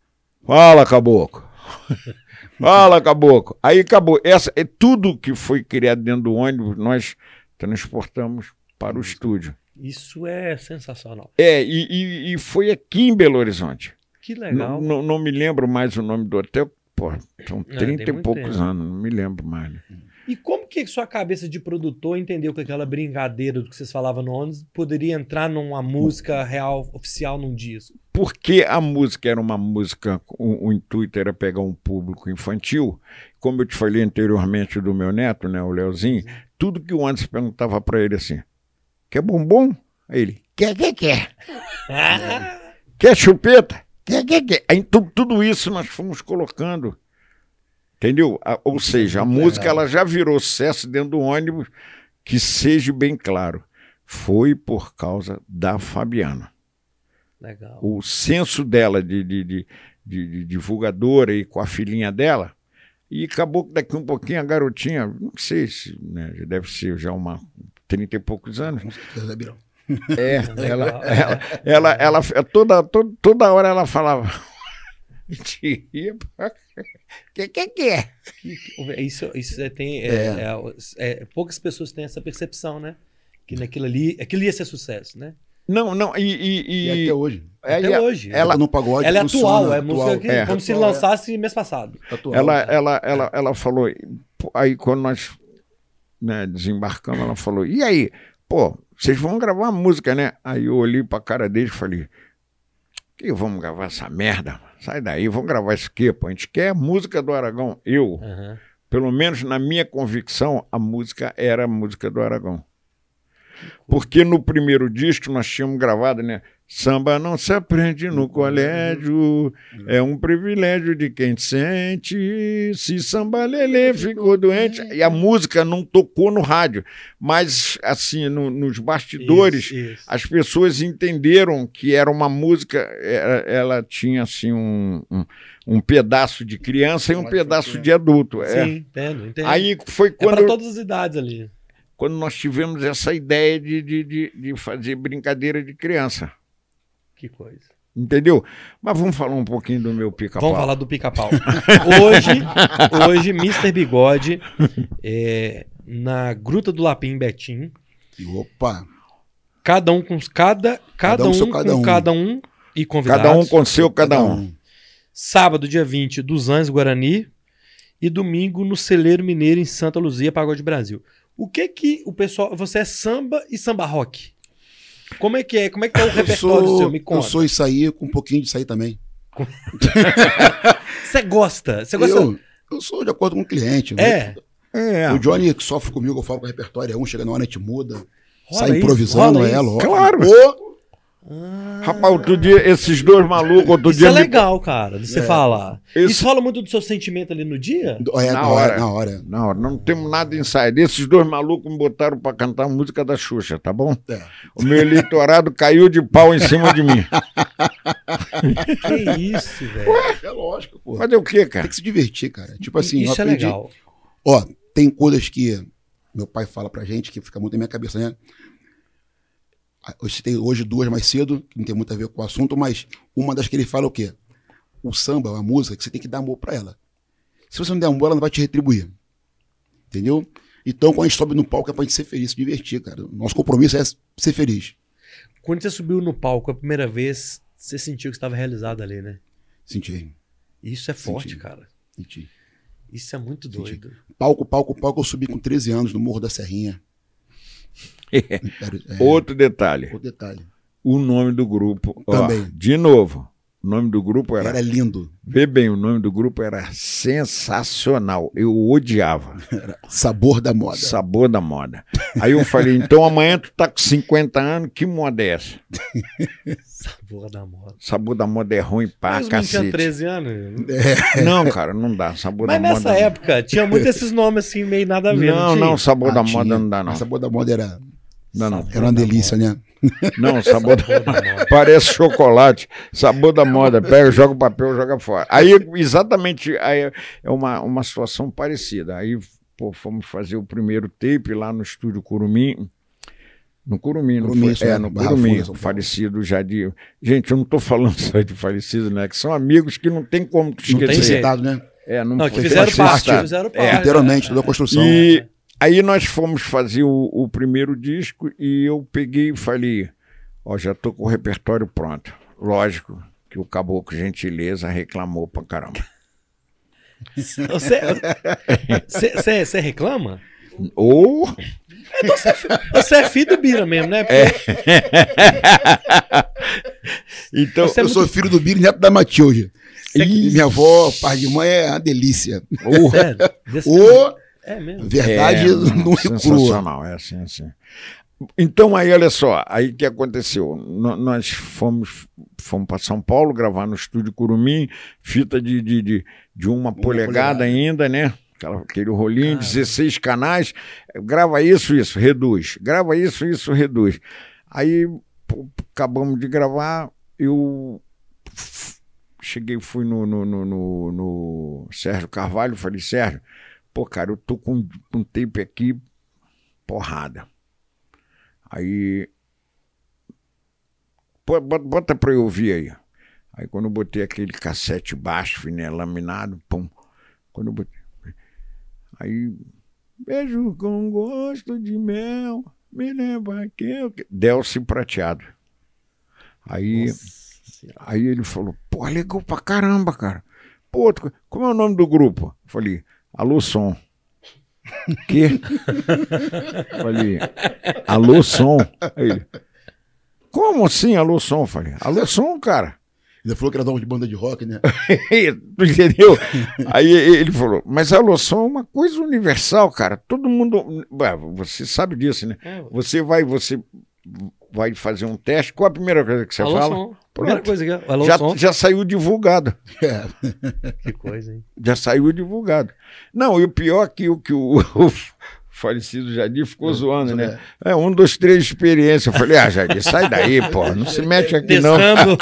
A: fala, caboclo. fala, caboclo. Aí acabou. Essa, é tudo que foi criado dentro do ônibus, nós transportamos para o estúdio.
C: Isso é sensacional.
A: É, e, e- e foi aqui em Belo Horizonte.
C: Que
A: N-
C: legal.
A: Não, não me lembro mais o nome do hotel. Pô, são
C: tem
A: 30 e poucos
C: tempo.
A: anos, não me lembro mais. né?
C: E como que sua cabeça de produtor entendeu que aquela brincadeira do que vocês falavam no ônibus poderia entrar numa música real, oficial, num disco?
A: porque a música era uma música, o, o intuito era pegar um público infantil, como eu te falei anteriormente do meu neto, né, o Leozinho, tudo que o Anderson perguntava para ele assim, quer bombom? Aí ele, quer, quer, quer. Quer chupeta? Quer, quer, quer. Aí, tu- tudo isso nós fomos colocando, entendeu? A- ou seja, a música ela já virou sucesso dentro do ônibus, que seja bem claro, foi por causa da Fabiana
C: Legal.
A: o senso dela de, de, de, de- de divulgadora e com a filhinha dela. E acabou que daqui um pouquinho a garotinha, não sei se né, já deve ser já uma 30 e poucos anos. É, ela, ela, ela, ela, toda, toda, toda hora ela falava. Ria, que que que é?
C: Isso, isso é, tem. é- é- é- poucas pessoas têm essa percepção, né? Que naquilo ali. Aquilo ia ser sucesso, né?
A: Não, não, e. e,
B: E,
A: e-
B: até hoje.
A: é,
C: Até
A: e
C: hoje.
A: ela-
B: no pagode
C: Ela é
B: funciona,
C: atual, é música que,
A: é.
C: como se
B: Atual, é.
C: lançasse mês passado.
B: Atual.
A: ela, ela, ela, ela falou. Aí quando nós né, desembarcamos, ela falou: e aí? Pô, vocês vão gravar música, né? Aí eu olhei pra cara dele e falei: que vamos gravar essa merda? Sai daí, vamos gravar isso aqui, pô. A gente quer música do Aragão. Eu,
C: Aham.
A: pelo menos na minha convicção, a música era a música do Aragão. Porque no primeiro disco nós tínhamos gravado, né? Samba não se aprende no colégio, é um privilégio de quem sente. Se samba lelê ficou doente. E a música não tocou no rádio, mas assim, no- nos bastidores,
C: Isso, isso.
A: as pessoas entenderam que era uma música, era- ela tinha assim um, um, um pedaço de criança e um pedaço de adulto. é.
C: Sim, entendo, entendo.
A: Aí foi
C: é
A: quando,
C: pra todas as idades ali.
A: quando nós tivemos essa ideia de, de, de, de fazer brincadeira de criança.
C: Que coisa.
A: Entendeu? Mas vamos falar um pouquinho do meu pica-pau.
C: Vamos falar do pica-pau. hoje, hoje, Mr. Bigode, é, na Gruta do Lapim em Betim,
B: opa,
C: cada um com cada, cada,
B: um
C: um,
B: seu cada
C: com
B: um.
C: cada um e convidados.
A: Cada um com seu, cada um.
C: Sábado, dia 20, dos Anjos Guarani. E domingo no Celeiro Mineiro, em Santa Luzia, Pagode Brasil. O que que o pessoal... Você é samba e samba rock. Como é que é? Como é que é o
B: Eu
C: repertório
B: sou,
C: seu? Me
B: eu
C: conta.
B: sou isso aí com um pouquinho disso aí também.
C: Você gosta? Você gosta...
B: Eu, eu sou de acordo com o cliente.
C: É.
A: É,
B: O Johnny que sofre comigo, eu falo com o repertório, é um, chega na hora, a gente muda.
C: Rola
B: sai
C: isso,
B: improvisando, é, lógico.
A: Claro.
B: Ô,
C: Ah,
A: Rapaz, outro dia, esses dois malucos, outro
C: Isso
A: dia.
C: é
A: me-
C: legal, cara, de você
B: É.
C: falar.
A: Esse-
C: Isso rola muito do seu sentimento ali no dia?
B: é,
A: Na
B: na,
A: hora.
B: hora. Na hora.
A: Não, não temos nada em saída. Esses dois malucos me botaram pra cantar a música da Xuxa, tá bom?
B: É.
A: O meu eleitorado caiu de pau em cima de mim.
C: Que isso, velho.
B: É lógico, pô.
A: Fazer o quê,
B: Tem
A: cara?
B: que se divertir, cara. Tipo assim,
C: isso é
B: aprendi-
C: legal.
B: Ó, tem coisas que meu pai fala pra gente que fica muito na minha cabeça, né? Eu citei hoje duas mais cedo, que não tem muito a ver com o assunto, mas uma das que ele fala é o quê? O samba, uma música que você tem que dar amor pra ela. Se você não der amor, ela não vai te retribuir. Entendeu? Então, quando a gente sobe no palco, é pra gente ser feliz, se divertir, cara. Nosso compromisso é ser feliz.
C: Quando você subiu no palco a primeira vez, você sentiu que estava realizado ali, né?
B: Sentir.
C: Isso é forte,
B: Senti.
C: cara.
B: sentir.
C: Isso é muito
B: Senti.
C: doido.
B: Palco, palco, palco, eu subi com 13 anos no Morro da Serrinha. Era- é,
A: Outro detalhe.
B: outro detalhe.
A: O nome do grupo. ó,
B: Também.
A: de novo. O nome do grupo era.
B: Era lindo.
A: Vê bem, o nome do grupo era sensacional. Eu odiava.
B: Sabor da moda.
A: Sabor da moda. Aí eu falei, então amanhã tu tá com 50 anos, que moda é essa?
C: Sabor da moda.
A: Sabor da moda é ruim pra
C: Mas menino tinha
A: cacete.
C: 13 anos.
A: Não, cara, não dá. Sabor
C: Mas
A: da
C: nessa
A: moda.
C: época, tinha muito esses nomes assim, meio nada a ver.
A: Não,
C: tinha?
A: não, sabor da
B: Ah,
A: moda
B: tinha.
A: não dá, não.
B: Mas sabor da moda era,
A: Não, não.
B: era uma delícia, né?
A: Não, sabor da...
C: Sabor da moda.
A: Parece chocolate. Sabor da moda. Pega, joga o papel, joga fora. Aí, exatamente, aí é uma, uma situação parecida. Aí, pô, fomos fazer o primeiro tape lá no estúdio Curumim. No Curumim, não
B: Curumim,
A: foi?
B: isso
A: É,
B: é,
A: no Curumim, falecido já de... Gente, eu não tô falando só de falecido, né? Que são amigos que não tem como tu
C: Não tem
A: esquecer.
B: Citado, né?
A: É, não,
C: Não, que fizeram parte. Fizeram parte.
A: É.
B: Inteiramente, toda a construção.
A: E aí nós fomos fazer o, o primeiro disco e eu peguei e falei, ó, já tô com o repertório pronto. Lógico que o Caboclo Gentileza reclamou pra caramba.
C: Você, você reclama?
A: Ou
C: Então você, é você é filho do Bira mesmo, né? Porque
A: então,
C: Você é
B: eu sou filho do Billy Neto da Matilde. E minha avó, pai de mãe, é uma delícia.
A: ou
C: Sério?
B: Ô,
C: É mesmo.
B: verdade
A: É,
B: não é crua.
A: sensacional, é assim, assim. Então aí, olha só, aí o que aconteceu? Nó- nós fomos, fomos para São Paulo gravar no estúdio Curumim, fita de, de, de, de uma, polegada,
B: polegada.
A: ainda, né? Aquela- aquele rolinho,
C: Caramba.
A: 16 canais, grava isso, isso, reduz. Grava isso, isso, reduz. Aí pô, acabamos de gravar, eu cheguei, fui no, no, no, no- no Sérgio Carvalho, falei, Sérgio, pô, cara, eu tô com um tape aqui, porrada. Aí. pô, Bota, pra eu ouvir aí. Aí quando eu botei aquele cassete baixo, né, laminado, pum. Quando eu botei. Aí. Beijo com gosto de mel, me lembra que eu. Delce prateado. Aí. Aí ele falou, pô, legal pra caramba, cara. Pô, como é o nome do grupo? Eu falei, Alô Som. Que? Falei, alô, som. Aí ele, como assim, alô, som? Falei, alô, som, cara.
B: Ele falou que era dono de banda de rock, né?
A: Tu entendeu? Aí ele falou, mas a loção é uma coisa universal, cara. Todo mundo. Ué, Você sabe disso, né?
C: É,
A: Você vai, você vai fazer um teste. Qual a primeira coisa que você
C: alô,
A: fala?
C: som. Primeira coisa aqui, ó. Alô,
A: Já,
C: som.
A: já saiu divulgado.
B: É.
C: Que coisa, hein?
A: Já saiu divulgado. Não, e o pior é que o que o, o falecido Jadir ficou zoando, né? É um, dois, três experiência. Eu falei, ah, Jadir, sai daí, pô. Não se mete aqui, não.
C: Testando.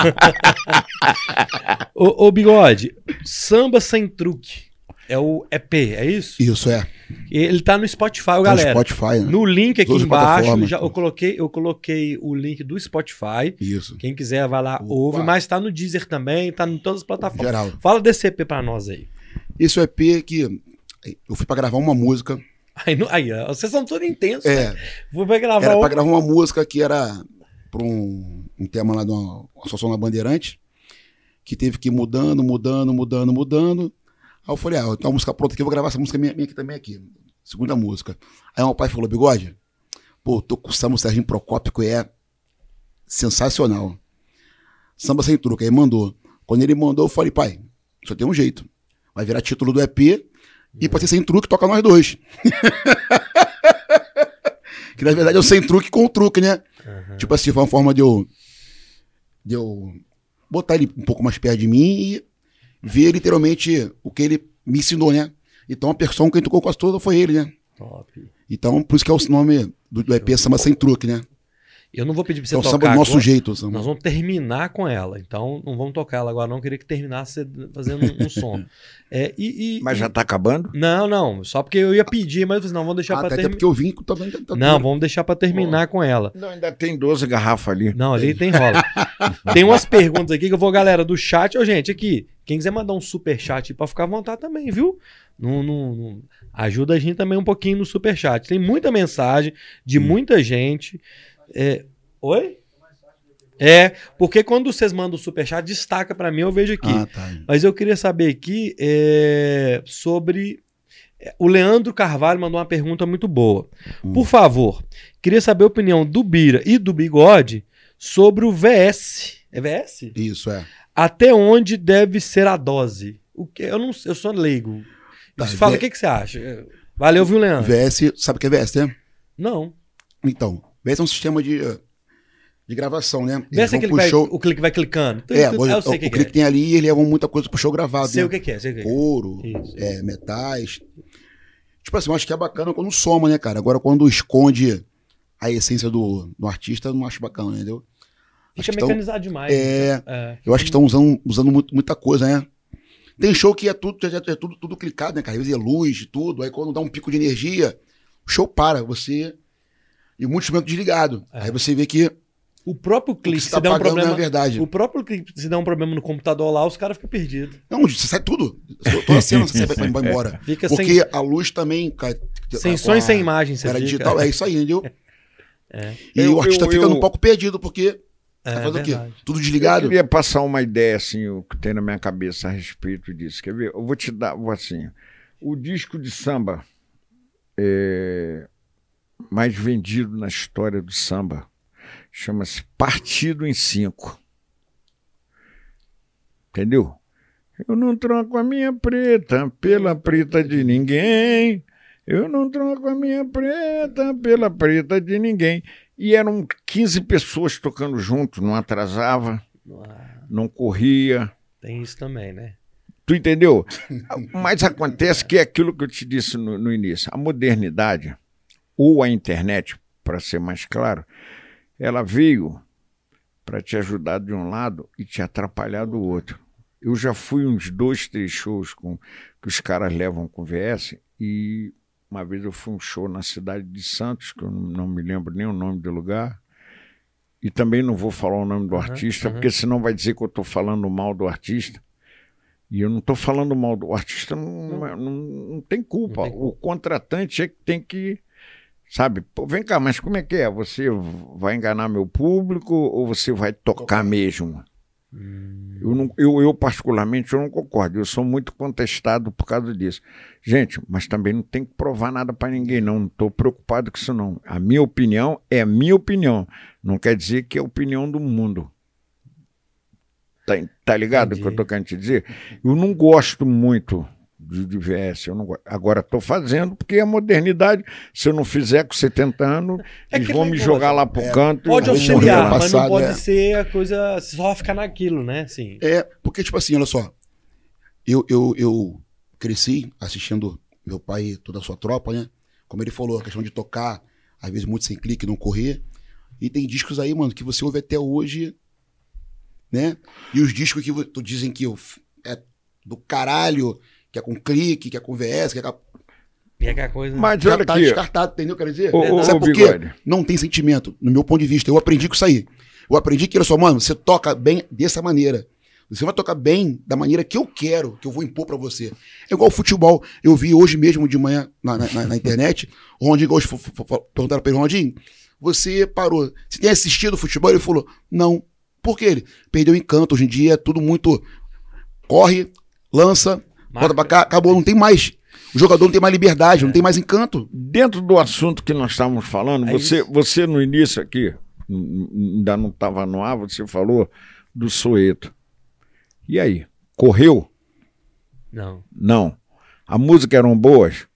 C: ô, ô, Bigode, Samba Sem Truque. É o EP, é isso?
B: Isso, é.
C: Ele tá no Spotify,
B: Tá no
C: galera.
B: Spotify, né?
C: No link aqui embaixo, já, eu, coloquei, eu coloquei o link do Spotify.
B: Isso.
C: Quem quiser vai lá,
B: Opa.
C: ouve, mas tá no Deezer também, tá em todas as plataformas.
B: Geral.
C: Fala desse EP pra nós aí.
B: Esse é EP que eu fui pra gravar uma música.
C: Aí, não- aí vocês são todos intensos. né?
B: É,
C: Vou pra gravar
B: era
C: um-
B: pra gravar uma música que era pra um, um tema lá de uma, uma associação na Bandeirante, que teve que ir mudando, mudando, mudando, mudando. Aí eu falei, ah, eu tenho uma música pronta aqui, eu vou gravar essa música minha, minha aqui também aqui. Segunda música. Aí meu pai falou, bigode, pô, tô com o samba Serginho Procópio, que é sensacional. Samba sem truque. Aí mandou. Quando ele mandou, eu falei, pai, só tem um jeito. Vai virar título do EP e pra ser sem truque, toca nós dois. que na verdade é o sem truque com o truque, né?
C: Aham.
B: Tipo assim, foi uma forma de eu, de eu botar ele um pouco mais perto de mim e ver literalmente o que ele me ensinou, né? Então a pessoa que tocou quase toda foi ele, né?
C: Top.
B: Então, por isso que é o nome do, do EP Samba Sem Truque, né?
C: Eu não vou pedir pra você
B: É o samba
C: tocar
B: do nosso
C: agora.
B: jeito. o samba.
C: Nós vamos terminar com ela. Então, não vamos tocar ela agora, não. Eu queria que terminasse fazendo um, um som. É, e, e-
A: Mas já tá acabando?
C: Não, não. Só porque eu ia pedir, mas eu falei, assim, não, vamos deixar
B: Ah,
C: pra
B: até
C: terminar.
B: porque eu vim também. Tá, tá
C: Não, vamos deixar pra terminar com ela.
A: Não, ainda tem 12 garrafas ali.
C: Não, ali tem rola. tem umas perguntas aqui que eu vou, galera, do chat. Ô, gente, aqui, quem quiser mandar um super chat pra ficar à vontade também, viu? Não, não- não- Ajuda a gente também um pouquinho no super chat. Tem muita mensagem de muita gente. É... Oi? É, porque quando vocês mandam o super chat, destaca pra mim, eu vejo aqui.
B: Ah, tá.
C: Mas eu queria saber aqui é, sobre. é, O Leandro Carvalho mandou uma pergunta muito boa.
B: Hum.
C: Por favor, queria saber a opinião do Bira e do Bigode sobre o VS. É VS?
B: Isso, é.
C: Até onde deve ser a dose? O que, eu, não, eu sou leigo.
B: Tá,
C: Você fala,
B: V-
C: o que, que você acha? Valeu, viu, Leandro?
B: VS, sabe o que é VS, né?
C: Não.
B: Então, VS é um sistema de, de gravação, né?
C: VS é aquele que vai,
B: show.
C: o clique vai clicando.
B: É,
C: eu
B: o,
C: sei o que,
B: o
C: que
B: clique
C: é.
B: tem ali e eles levam muita coisa pro show gravado.
C: Sei
B: né?
C: o que, que é. Sei o que é.
B: Couro,
C: Isso.
B: é, metais. Tipo assim, eu acho que é bacana quando soma, né, cara? Agora, quando esconde a essência do, do artista, eu não acho bacana, entendeu? Acho
C: Fica
B: que tão-
C: mecanizado demais.
B: É,
C: né? É.
B: eu acho que estão usando, usando muito- muita coisa, né? Tem show que é tudo, é, é tudo, tudo clicado, né, cara? Às vezes é luz, tudo. Aí quando dá um pico de energia, o show para. Você. E muito instrumento desligado.
C: É.
B: Aí você vê que
C: O próprio
B: o você
C: se
B: tá
C: der um
B: é
C: problema.
B: a verdade.
C: O próprio clipe, se der um problema no computador lá, os caras ficam perdidos.
B: Não, você sai tudo. Toda cena você sai, vai embora.
C: Fica
B: Porque
C: sem,
B: a luz também cai.
C: sem som e sem imagem. Você
B: Era digital, é isso aí, entendeu?
C: É.
B: E
A: Eu-
B: o artista
A: eu-
B: fica
A: eu-
B: um pouco perdido, porque
C: É,
B: tá fazendo o quê? Tudo
A: Eu
B: desligado.
A: queria passar uma ideia, assim, o que tem na minha cabeça a respeito disso. Quer ver? Eu vou te dar, vou assim, o disco de samba é, mais vendido na história do samba chama-se Partido em Cinco. Entendeu? Eu não troco a minha preta pela preta de ninguém. Eu não troco a minha preta pela preta de ninguém. E eram 15 pessoas tocando junto, não atrasava,
C: Ah,
A: não corria.
C: tem isso também, né?
A: Tu entendeu? Mas acontece que é aquilo que eu te disse no, no início. A modernidade, ou a internet, para ser mais claro, ela veio para te ajudar de um lado e te atrapalhar do outro. Eu já fui uns dois, três shows com, que os caras levam com VS e uma vez eu fui um show na cidade de Santos, que eu não, me lembro nem o nome do lugar, e também não vou falar o nome do
C: Aham,
A: artista,
C: aham.
A: porque senão vai dizer que eu estou falando mal do artista. E eu não estou falando mal do o artista, não, não, não tem culpa.
C: Não tem culpa.
A: O contratante é que tem que. Sabe, Pô, vem cá, mas como é que é? Você vai enganar meu público ou você vai tocar mesmo? Eu, não, eu, eu, particularmente, eu não concordo. Eu sou muito contestado por causa disso. Gente, mas também não tem que provar nada para ninguém, não. Não estou preocupado com isso, não. A minha opinião é a minha opinião. Não quer dizer que é a opinião do mundo. Tá, tá ligado o que eu estou querendo te dizer? Eu não gosto muito de, de VS. Eu não, agora estou fazendo porque é modernidade. Se eu não fizer com 70 anos, é eles vão me jogar lá pro é, canto.
C: Pode auxiliar, mas passado, não pode é. ser a coisa só ficar naquilo, né? Assim.
B: É, porque, tipo assim, olha só. Eu, eu, eu cresci assistindo meu pai e toda a sua tropa, né? Como ele falou, a questão de tocar, às vezes muito sem clique, não correr. E tem discos aí, mano, que você ouve até hoje, né? E os discos que tu dizem que é do caralho, que é com clique, que é com VS, que é com...
C: E é coisa...
A: Mas já olha
B: tá
A: aqui.
B: descartado, entendeu? Quer dizer,
A: ô,
B: sabe ô, por quê? Não tem sentimento, no meu ponto de vista. Eu aprendi com isso aí. Eu aprendi que, olha só, mano, você toca bem dessa maneira. Você vai tocar bem da maneira que eu quero, que eu vou impor para você. É igual futebol. Eu vi hoje mesmo de manhã na, na, na internet, o Rondinho hoje perguntaram para ele, Rondinho, você parou. Você tem assistido futebol? Ele falou, não. Por quê? Ele perdeu o encanto. Hoje em dia é tudo muito. Corre, lança, Volta pra cá, acabou, não tem mais. O jogador não tem mais liberdade, é. não tem mais encanto.
A: Dentro do assunto que nós estávamos falando, é você, você no início aqui, ainda não estava no ar, você falou do Soeto. E aí? Correu?
C: Não.
A: Não. A música eram boas?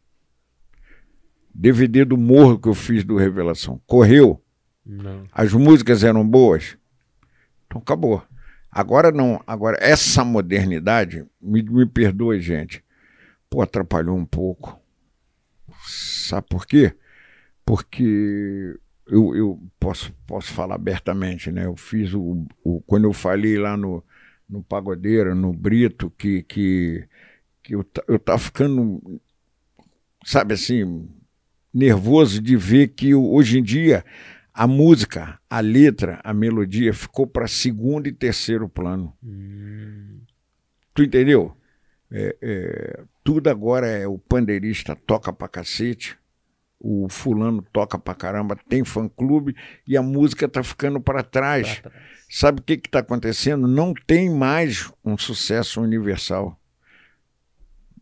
A: DVD do Morro que eu fiz do Revelação. Correu?
C: Não.
A: As músicas eram boas? Então acabou. Agora não, agora essa modernidade, me, me perdoe, gente, pô, atrapalhou um pouco. Sabe por quê? Porque eu, eu posso, posso falar abertamente, né? Eu fiz o, o quando eu falei lá no, no Pagodeira, no Brito, que, que, que eu, eu tava ficando, sabe assim, nervoso de ver que hoje em dia a música, a letra, a melodia ficou para segundo e terceiro plano. Hum. Tu entendeu? É, é, tudo agora é o pandeirista toca pra cacete, o fulano toca pra caramba, tem fã-clube e a música tá ficando para trás. trás. Sabe o que que tá acontecendo? Não tem mais um sucesso universal.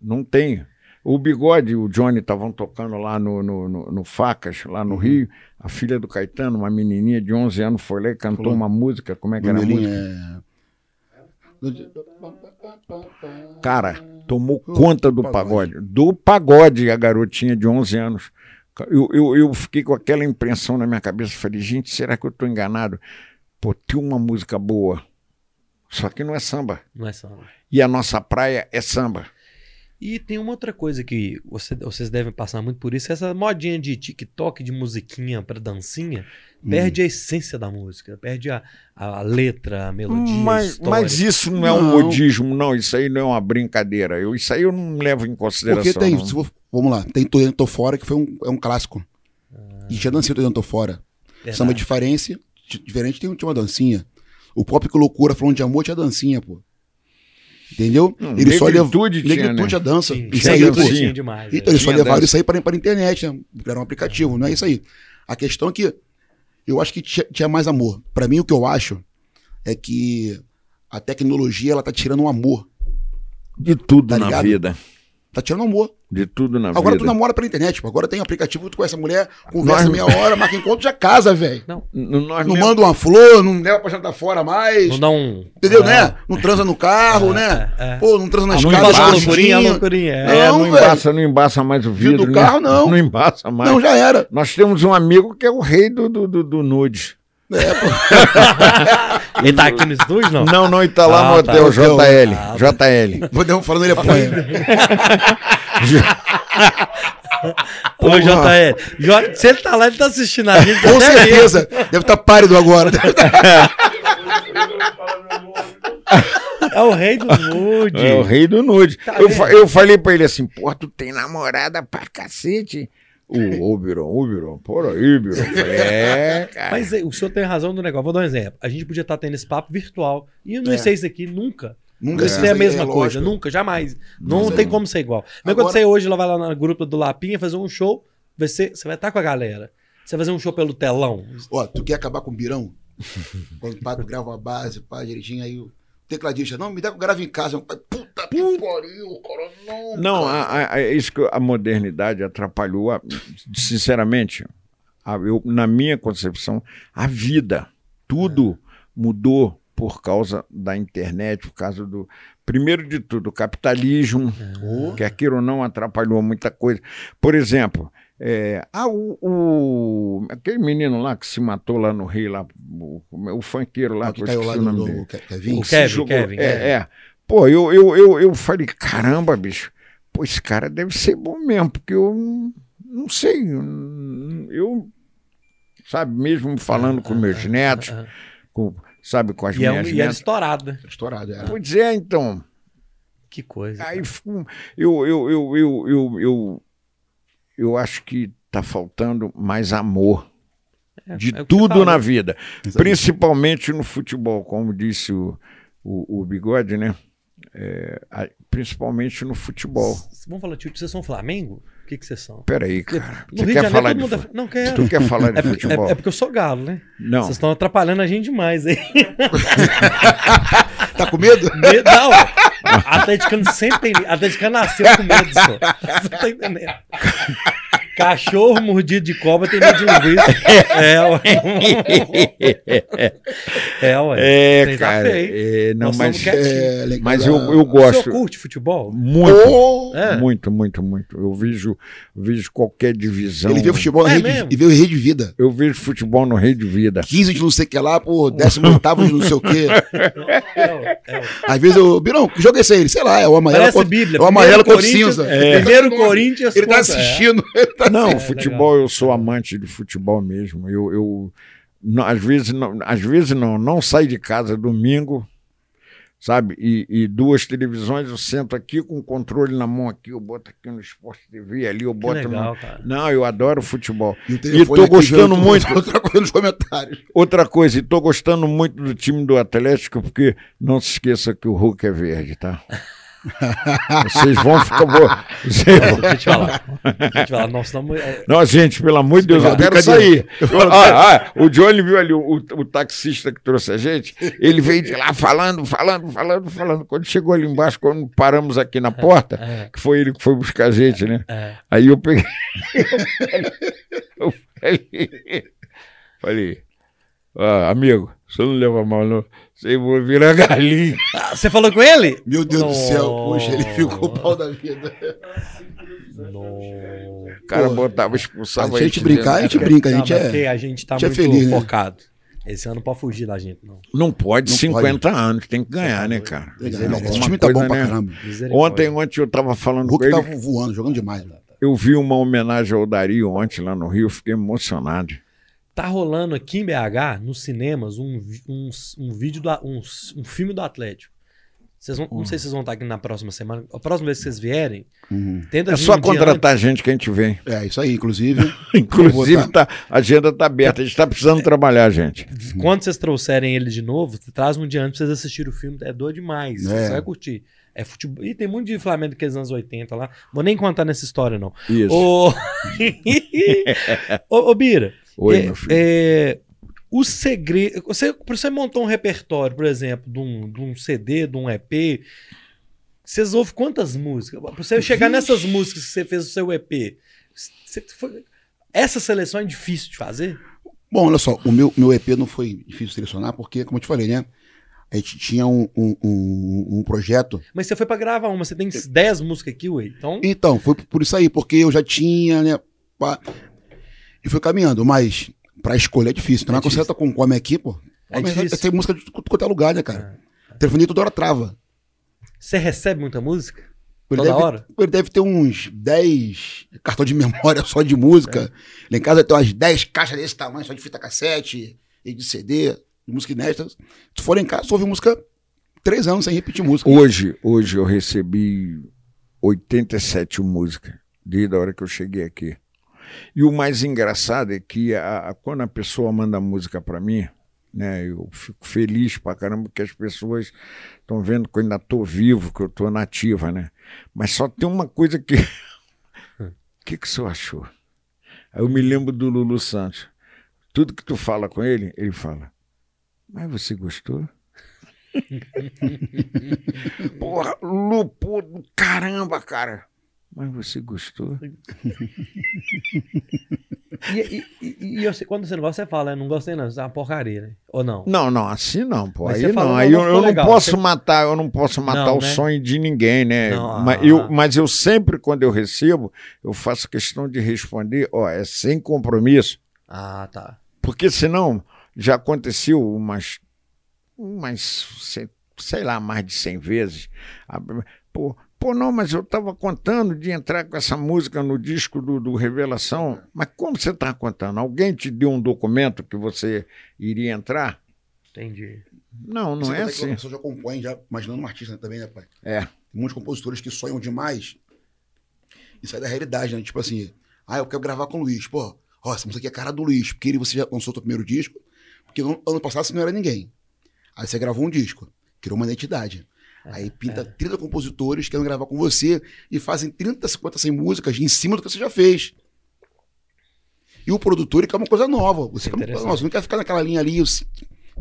A: Não tem. O Bigode e o Johnny estavam tocando lá no, no, no, no, Facas, lá no uhum. Rio. A filha do Caetano, uma menininha de 11 anos, foi lá e cantou Falou. uma música. Como é que era a música? É... Cara, tomou conta do pagode. Do pagode, a garotinha de 11 anos. Eu, eu, eu fiquei com aquela impressão na minha cabeça. Falei, gente, será que eu estou enganado? Pô, tem uma música boa. Só que não é samba.
C: Não é samba.
A: E a nossa praia é samba.
C: E tem uma outra coisa que você, vocês devem passar muito por isso, essa modinha de TikTok, de musiquinha para dancinha, hum. perde a essência da música, perde a, a, letra, a melodia,
A: mas,
C: a
A: mas isso não, não, é um modismo, não, isso aí não é uma brincadeira. Eu, isso aí eu não levo em consideração.
B: Porque tem, for, vamos lá, tem Tô Tô Fora, que foi um, é um clássico. Ah. E já dancei Tô Tô Fora. Verdade. Samba diferente, diferente tem, uma dancinha. O próprio que Loucura falando de amor tinha dancinha, pô. Entendeu?
A: Hum, ele só levou.
B: Negritude
A: né?
B: a dança.
C: Sim,
B: isso aí,
C: pô. Demais,
B: então, eles só levaram dança. isso aí para, para a internet, né? Era um aplicativo, não é isso aí. A questão é que eu acho que tinha, tinha mais amor. Para mim, o que eu acho é que a tecnologia ela tá tirando o amor.
A: De tudo tá na vida.
B: Tá tirando amor.
A: De tudo na
B: Agora vida. Agora tu namora pela internet, tipo. Agora tem aplicativo, tu conhece a mulher, conversa nós... meia hora, marca encontro, já casa, velho. Não, nós não mesmo... manda uma flor, não leva pra jantar fora mais.
C: Não dá um.
B: Entendeu, é. né? Não transa no carro, é, né? É, Pô, não transa na escada,
C: não embaça, loucurinha, loucurinha.
A: É, não, não embaça, não embaça mais o vidro.
B: do carro, não.
A: Não embaça mais.
B: Não, já era.
A: Nós temos um amigo que é o rei do, do, do, do nude. É,
C: ele tá aqui no estúdio, não?
A: Não, não, ele tá lá ah, no hotel tá. JL. Ah, JL.
B: Vou dar um falando ele apanha.
C: Ô, JL. Se ele tá lá, ele tá assistindo a gente.
B: Com certeza. Mesmo. Deve estar tá pálido agora.
C: É o rei do nude.
A: É o rei do nude. Tá eu, eu falei pra ele assim, pô, tu tem namorada pra cacete. O, ô, Biron, por aí, Biron. É,
C: cara. Mas o senhor tem razão no negócio. Vou dar um exemplo. A gente podia estar tendo esse papo virtual. E não é. sei isso aqui nunca. Nunca é, é a mesma é, coisa, nunca, jamais. Não, não tem como ser igual. Mas Agora... quando você hoje lá vai lá na grupo do Lapinha fazer um show, vai ser, você vai estar com a galera. Você vai fazer um show pelo telão.
B: Ó, tu quer acabar com o Birão? quando o Pato grava a base, pá, direitinho, aí tecladista, não, me dá que eu gravo em casa. Puta que pariu, cara, não.
A: Não,
B: cara.
A: a, a- é isso que a modernidade atrapalhou, a- sinceramente, a- eu, na minha concepção, a vida. Tudo mudou por causa da internet, por causa do. Primeiro de tudo, o capitalismo, que aquilo não atrapalhou muita coisa. Por exemplo, é, ah, o, o- aquele menino lá que se matou lá no Rio, lá, o, o funkeiro lá,
B: Ah,
A: que
B: caiu lá
A: o
B: do, Kevin.
C: O Kevin,
A: jogou-
C: Kevin,
A: É,
C: é.
A: é. Pô, eu, eu, eu, eu falei, caramba, bicho, pô, esse cara deve ser bom mesmo, porque eu não, sei, eu, sabe, mesmo falando com meus netos,
C: Ah, ah.
A: com, sabe, com as
C: E, é um,
A: minhas
C: e era
A: netas.
C: estourado, né?
B: Estourado, é.
A: Pois é, então,
C: Que coisa.
A: aí
C: cara.
A: eu, eu, eu, eu, eu, eu, eu acho que tá faltando mais amor
C: É,
A: de
C: é
A: tudo na vida.
B: Exatamente.
A: Principalmente no futebol, como disse o, o, o Bigode, né? É, a- principalmente no futebol.
C: S- Vamos falar, tio, vocês são Flamengo? O que, que vocês são?
A: Peraí, cara.
C: No
A: Você
C: Rio de
A: quer
C: Janeiro,
A: falar
C: todo
A: de
C: mundo é-? Não quero.
A: Tu quer falar de
C: É, porque-
A: futebol?
C: é- é porque eu sou galo, né?
A: Não.
C: Vocês estão atrapalhando a gente demais aí.
B: Tá com medo?
C: Medo- Não, atleticano sempre tem. Atleticano nasceu com medo só. Você tá entendendo? Cachorro mordido de cobra tem medo de linguiça. É, ué. É, ué.
A: É,
C: Vocês
A: cara. é, não,
C: Nós
A: mas.
B: É, legal.
A: mas eu, eu
C: O senhor
A: gosto
C: curte futebol?
A: muito.
B: Oh!
C: É.
A: Muito, muito, muito. Eu vejo, vejo qualquer divisão.
B: Ele vê futebol na
C: É
B: rede, e vê rede vida.
A: Eu vejo futebol no Rei de Vida.
B: 15 de não sei o que lá, pô, 18 de não sei o que.
C: É, é.
B: Às vezes eu. Birão, é esse aí? Sei lá, é o amarelo.
C: Parece
B: contra-
C: Bíblia.
B: é o amarelo contra o
C: Corinthians-
B: cinza.
C: é. Primeiro Corinthians.
B: Ele tá
C: é.
B: assistindo. Ele tá
A: Não,
C: É,
A: futebol, eu sou amante de futebol mesmo. Eu, eu não- às vezes não, às vezes não, não saio de casa domingo, sabe? E, e duas televisões, eu sento aqui com o controle na mão aqui, eu boto aqui no Sport TV, ali eu
C: Que
A: boto
C: legal,
A: no...
C: cara.
A: Não, eu adoro futebol.
B: E,
A: E tô
B: aqui
A: gostando muito.
B: Outra coisa nos comentários.
A: Outra coisa, e tô gostando muito do time do Atlético, porque não se esqueça que o Hulk é verde, tá? Vocês vão ficar. Vocês vão-
C: Deixa eu te falar. Deixa eu te falar. Nós estamos. é,
A: Não, gente, pelo amor de Deus, eu quero sair. Ah, ah, o Johnny viu ali o, o- o taxista que trouxe a gente. Ele veio de lá falando, falando, falando, falando. Quando chegou ali embaixo, quando paramos aqui na porta,
C: é,
A: que foi ele que foi buscar a gente, né?
C: é.
A: Aí eu peguei. Eu falei, falei ah, amigo, você não leva mal, não. Você vai virar galinha.
C: Ah, Você falou com ele?
B: Meu Deus do céu, poxa, ele ficou o pau da vida.
C: Não.
A: O cara
B: Pô,
A: botava, expulsava
B: a gente brincar, a gente brinca, a gente
C: mas
B: é.
C: porque a gente tá
B: a gente é
C: muito
B: feliz, né?
C: focado. Esse ano não pode fugir da gente, não.
A: Não pode,
B: Não
A: 50 anos, tem que ganhar, né, cara? É
B: né? Esse time tá
A: coisa,
B: bom pra
A: né?
B: caramba.
A: Ontem, ontem eu tava falando
B: O
A: com
B: Hulk
A: ele.
B: tá voando, jogando demais. né?
A: Eu vi uma homenagem ao Dario ontem lá no Rio, fiquei emocionado.
C: Tá rolando aqui em BH, nos cinemas, um, um, um vídeo, do, um, um filme do Atlético. Vocês vão, Não sei se vocês vão estar aqui na próxima semana. A próxima vez que vocês vierem,
B: Uhum.
C: tenta
A: É só
C: um
A: contratar a gente que a gente vem.
B: É, isso aí, inclusive.
A: Inclusive, tá, a agenda tá aberta. A gente tá precisando trabalhar, gente.
C: Quando vocês trouxerem ele de novo, traz um dia antes pra vocês assistirem o filme. É doido demais.
B: É.
C: Você vai curtir. É futebol. E tem muito de Flamengo daqueles anos 80 lá. Vou nem contar nessa história, não.
A: Isso.
C: Ô, ô, ô Bira,
A: Oi,
C: é,
A: meu filho.
C: é, o segredo. Você, você montou um repertório, por exemplo, de um, de um CD, de um EP. Vocês ouvem quantas músicas? Pra você chegar nessas músicas que você fez o seu EP, foi- essa seleção é difícil de fazer?
B: Bom, olha só, o meu, meu EP não foi difícil selecionar, porque, como eu te falei, né? A gente tinha um, um, um, um projeto.
C: Mas você foi pra gravar uma, você tem 10 músicas aqui, ué. Então,
B: Então, foi por isso aí, porque eu já tinha, né? E fui caminhando, mas pra escolher é difícil. Então,
C: É
B: é quando você
C: difícil.
B: tá com, com a minha equipe, pô,
C: É
B: mas
C: difícil.
B: tem música de quanto é lugar, né, cara? Telefonia toda hora trava.
C: você recebe muita música?
B: Ele
C: Toda
B: deve,
C: hora?
B: Ele deve ter uns 10 cartões de memória só de música. Lá em casa tem umas 10 caixas desse tamanho, só de fita cassete e de CD, de música inédita. Se for em casa, só ouve música três anos sem repetir música.
A: Hoje, hoje eu recebi 87 músicas, desde a hora que eu cheguei aqui. E o mais engraçado é que a- a- quando a pessoa manda música para mim, né, eu fico feliz pra caramba que as pessoas estão vendo que eu ainda tô vivo, que eu tô nativa, né? Mas só tem uma coisa que. O que, que o senhor achou? Aí eu me lembro do Lulu Santos. Tudo que tu fala com ele, ele fala. Mas você gostou? Porra, do caramba, cara. Mas você gostou?
C: E, e, e, e sei- quando você não gosta, você fala, "Eu não gostei não, isso é uma porcaria, né? Ou não?
A: Não, não, assim não, pô.
C: Mas
A: Aí
C: você falou,
A: não. Aí
C: não
A: eu, eu não
C: legal.
A: posso
C: Você-
A: matar, eu não posso matar
C: Não,
A: o
C: né?
A: sonho de ninguém, né?
C: Não,
A: mas,
C: ah.
A: eu, mas eu sempre, quando eu recebo, eu faço questão de responder, ó, é sem compromisso.
C: Ah, tá.
A: Porque senão já aconteceu umas, umas sei, lá, mais de 100 vezes. Ah, Pô, pô, não, mas eu estava contando de entrar com essa música no disco do, do Revelação. Mas como você está contando? Alguém te deu um documento que você iria entrar?
C: Entendi.
A: Não, não
B: Você
A: é
B: A
A: assim.
B: pessoa já compõe, já imaginando um artista também, né, pai?
A: É.
B: Tem muitos compositores que sonham demais e sai da realidade, né? Tipo assim, ah, eu quero gravar com o Luiz. Pô, ó, essa música aqui é a cara do Luiz, porque ele, você já lançou o seu primeiro disco, porque no ano passado você não era ninguém. Aí você gravou um disco, criou uma identidade. Aí pinta 30 compositores que querem gravar com você e fazem 30, 50, 100 músicas em cima do que você já fez. E o produtor ele quer uma coisa nova. Você, quer coisa nova. Você não quer ficar naquela linha ali, os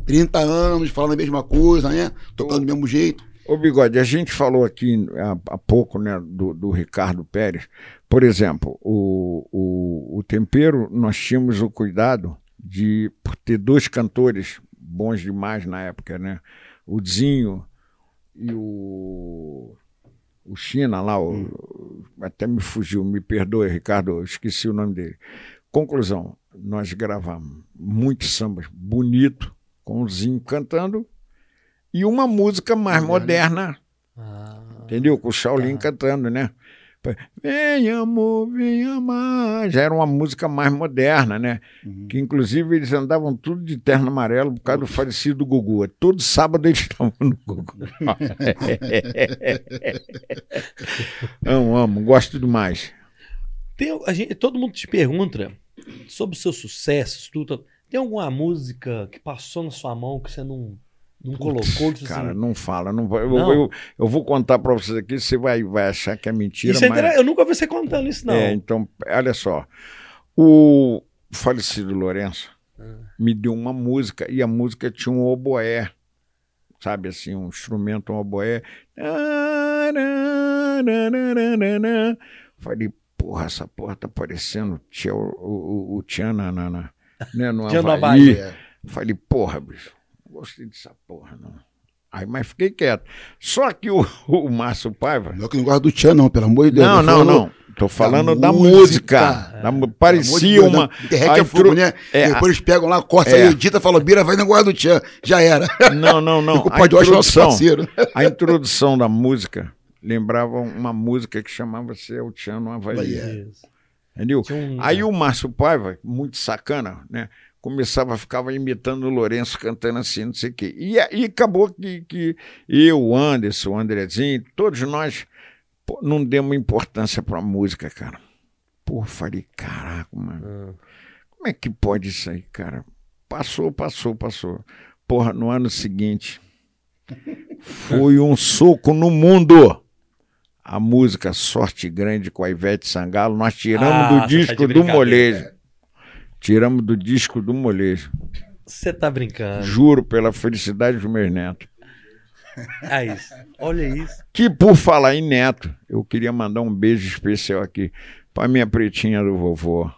B: 30 anos, falando a mesma coisa, né? Tocando do mesmo jeito.
A: Ô, Bigode, a gente falou aqui há, há pouco né, do, do Ricardo Pérez. Por exemplo, o, o, o Tempero, nós tínhamos o cuidado de ter dois cantores bons demais na época, né? O Zinho e o, o China lá, o- até me fugiu, me perdoe, Ricardo, eu esqueci o nome dele. Conclusão, nós gravamos muitos sambas bonito, com o Zinho cantando, e uma música mais moderna,
C: Ah,
A: entendeu? Com o Shaolin
C: Tá.
A: cantando, né? Vem amor, vem amar. Já era uma música mais moderna, né?
B: Uhum.
A: Que inclusive eles andavam tudo de terno amarelo por causa do falecido Gugu. Todo sábado eles estavam no Gugu. amo, amo, gosto demais.
C: Tem, a gente, todo mundo te pergunta sobre os seus sucessos, tudo. Tem alguma música que passou na sua mão que você não, não colocou? Você,
A: Cara,
C: assim,
A: não fala, não vai. Eu,
C: Não.
A: eu, eu vou contar pra vocês aqui, você vai, vai achar que é mentira,
C: isso é
A: mas.
C: inter- Eu nunca vi você contando isso, não.
A: É, então, olha só. O falecido Lourenço
C: Ah.
A: me deu uma música e a música tinha um oboé, sabe assim, um instrumento, um oboé. Falei, porra, essa porra tá parecendo tia, o, o, o Tchan na, na, na- né, no Havaí.
B: É.
A: Falei, porra, bicho, gostei dessa porra, não. Aí, mas fiquei quieto. Só que o, o Márcio Paiva,
B: Não é que eu não gosto do Tchan, não, pelo amor de Deus.
A: não, não,
B: falou
A: não. Tô falando da,
B: da
A: música. Da
B: de
A: parecia
B: Deus,
A: uma.
B: né? Internet
A: a
B: é fogo, né?
A: É,
B: Depois eles pegam lá, corta
A: É.
B: aí, edita, fala, Bira, vai no guarda do Tchan. Já era.
A: Não, não, não.
B: o
A: A
B: é
A: introdução,
B: parceiro.
A: a introdução da música lembrava uma música que chamava-se El Tchan no Havaí. Entendeu?
C: Um-
A: Aí o Márcio Paiva, muito sacana, né? Começava, ficava imitando o Lourenço cantando assim, não sei o quê. E aí acabou que, que eu, o Anderson, o Andrezinho, todos nós pô, não demos importância pra música, cara. Pô, falei, caraca, mano.
C: Ah.
A: Como é que pode isso aí, cara? Passou, passou, passou. Porra, no ano seguinte, foi um soco no mundo. A música Sorte Grande com a Ivete Sangalo, nós tiramos
C: Ah,
A: do
C: tá
A: disco do
C: brincadeira.
A: molejo. Tiramos do disco do molejo.
C: Você tá brincando.
A: Juro pela felicidade dos meus netos.
C: É isso. Olha isso.
A: Que por falar em neto, eu queria mandar um beijo especial aqui para minha pretinha do vovô.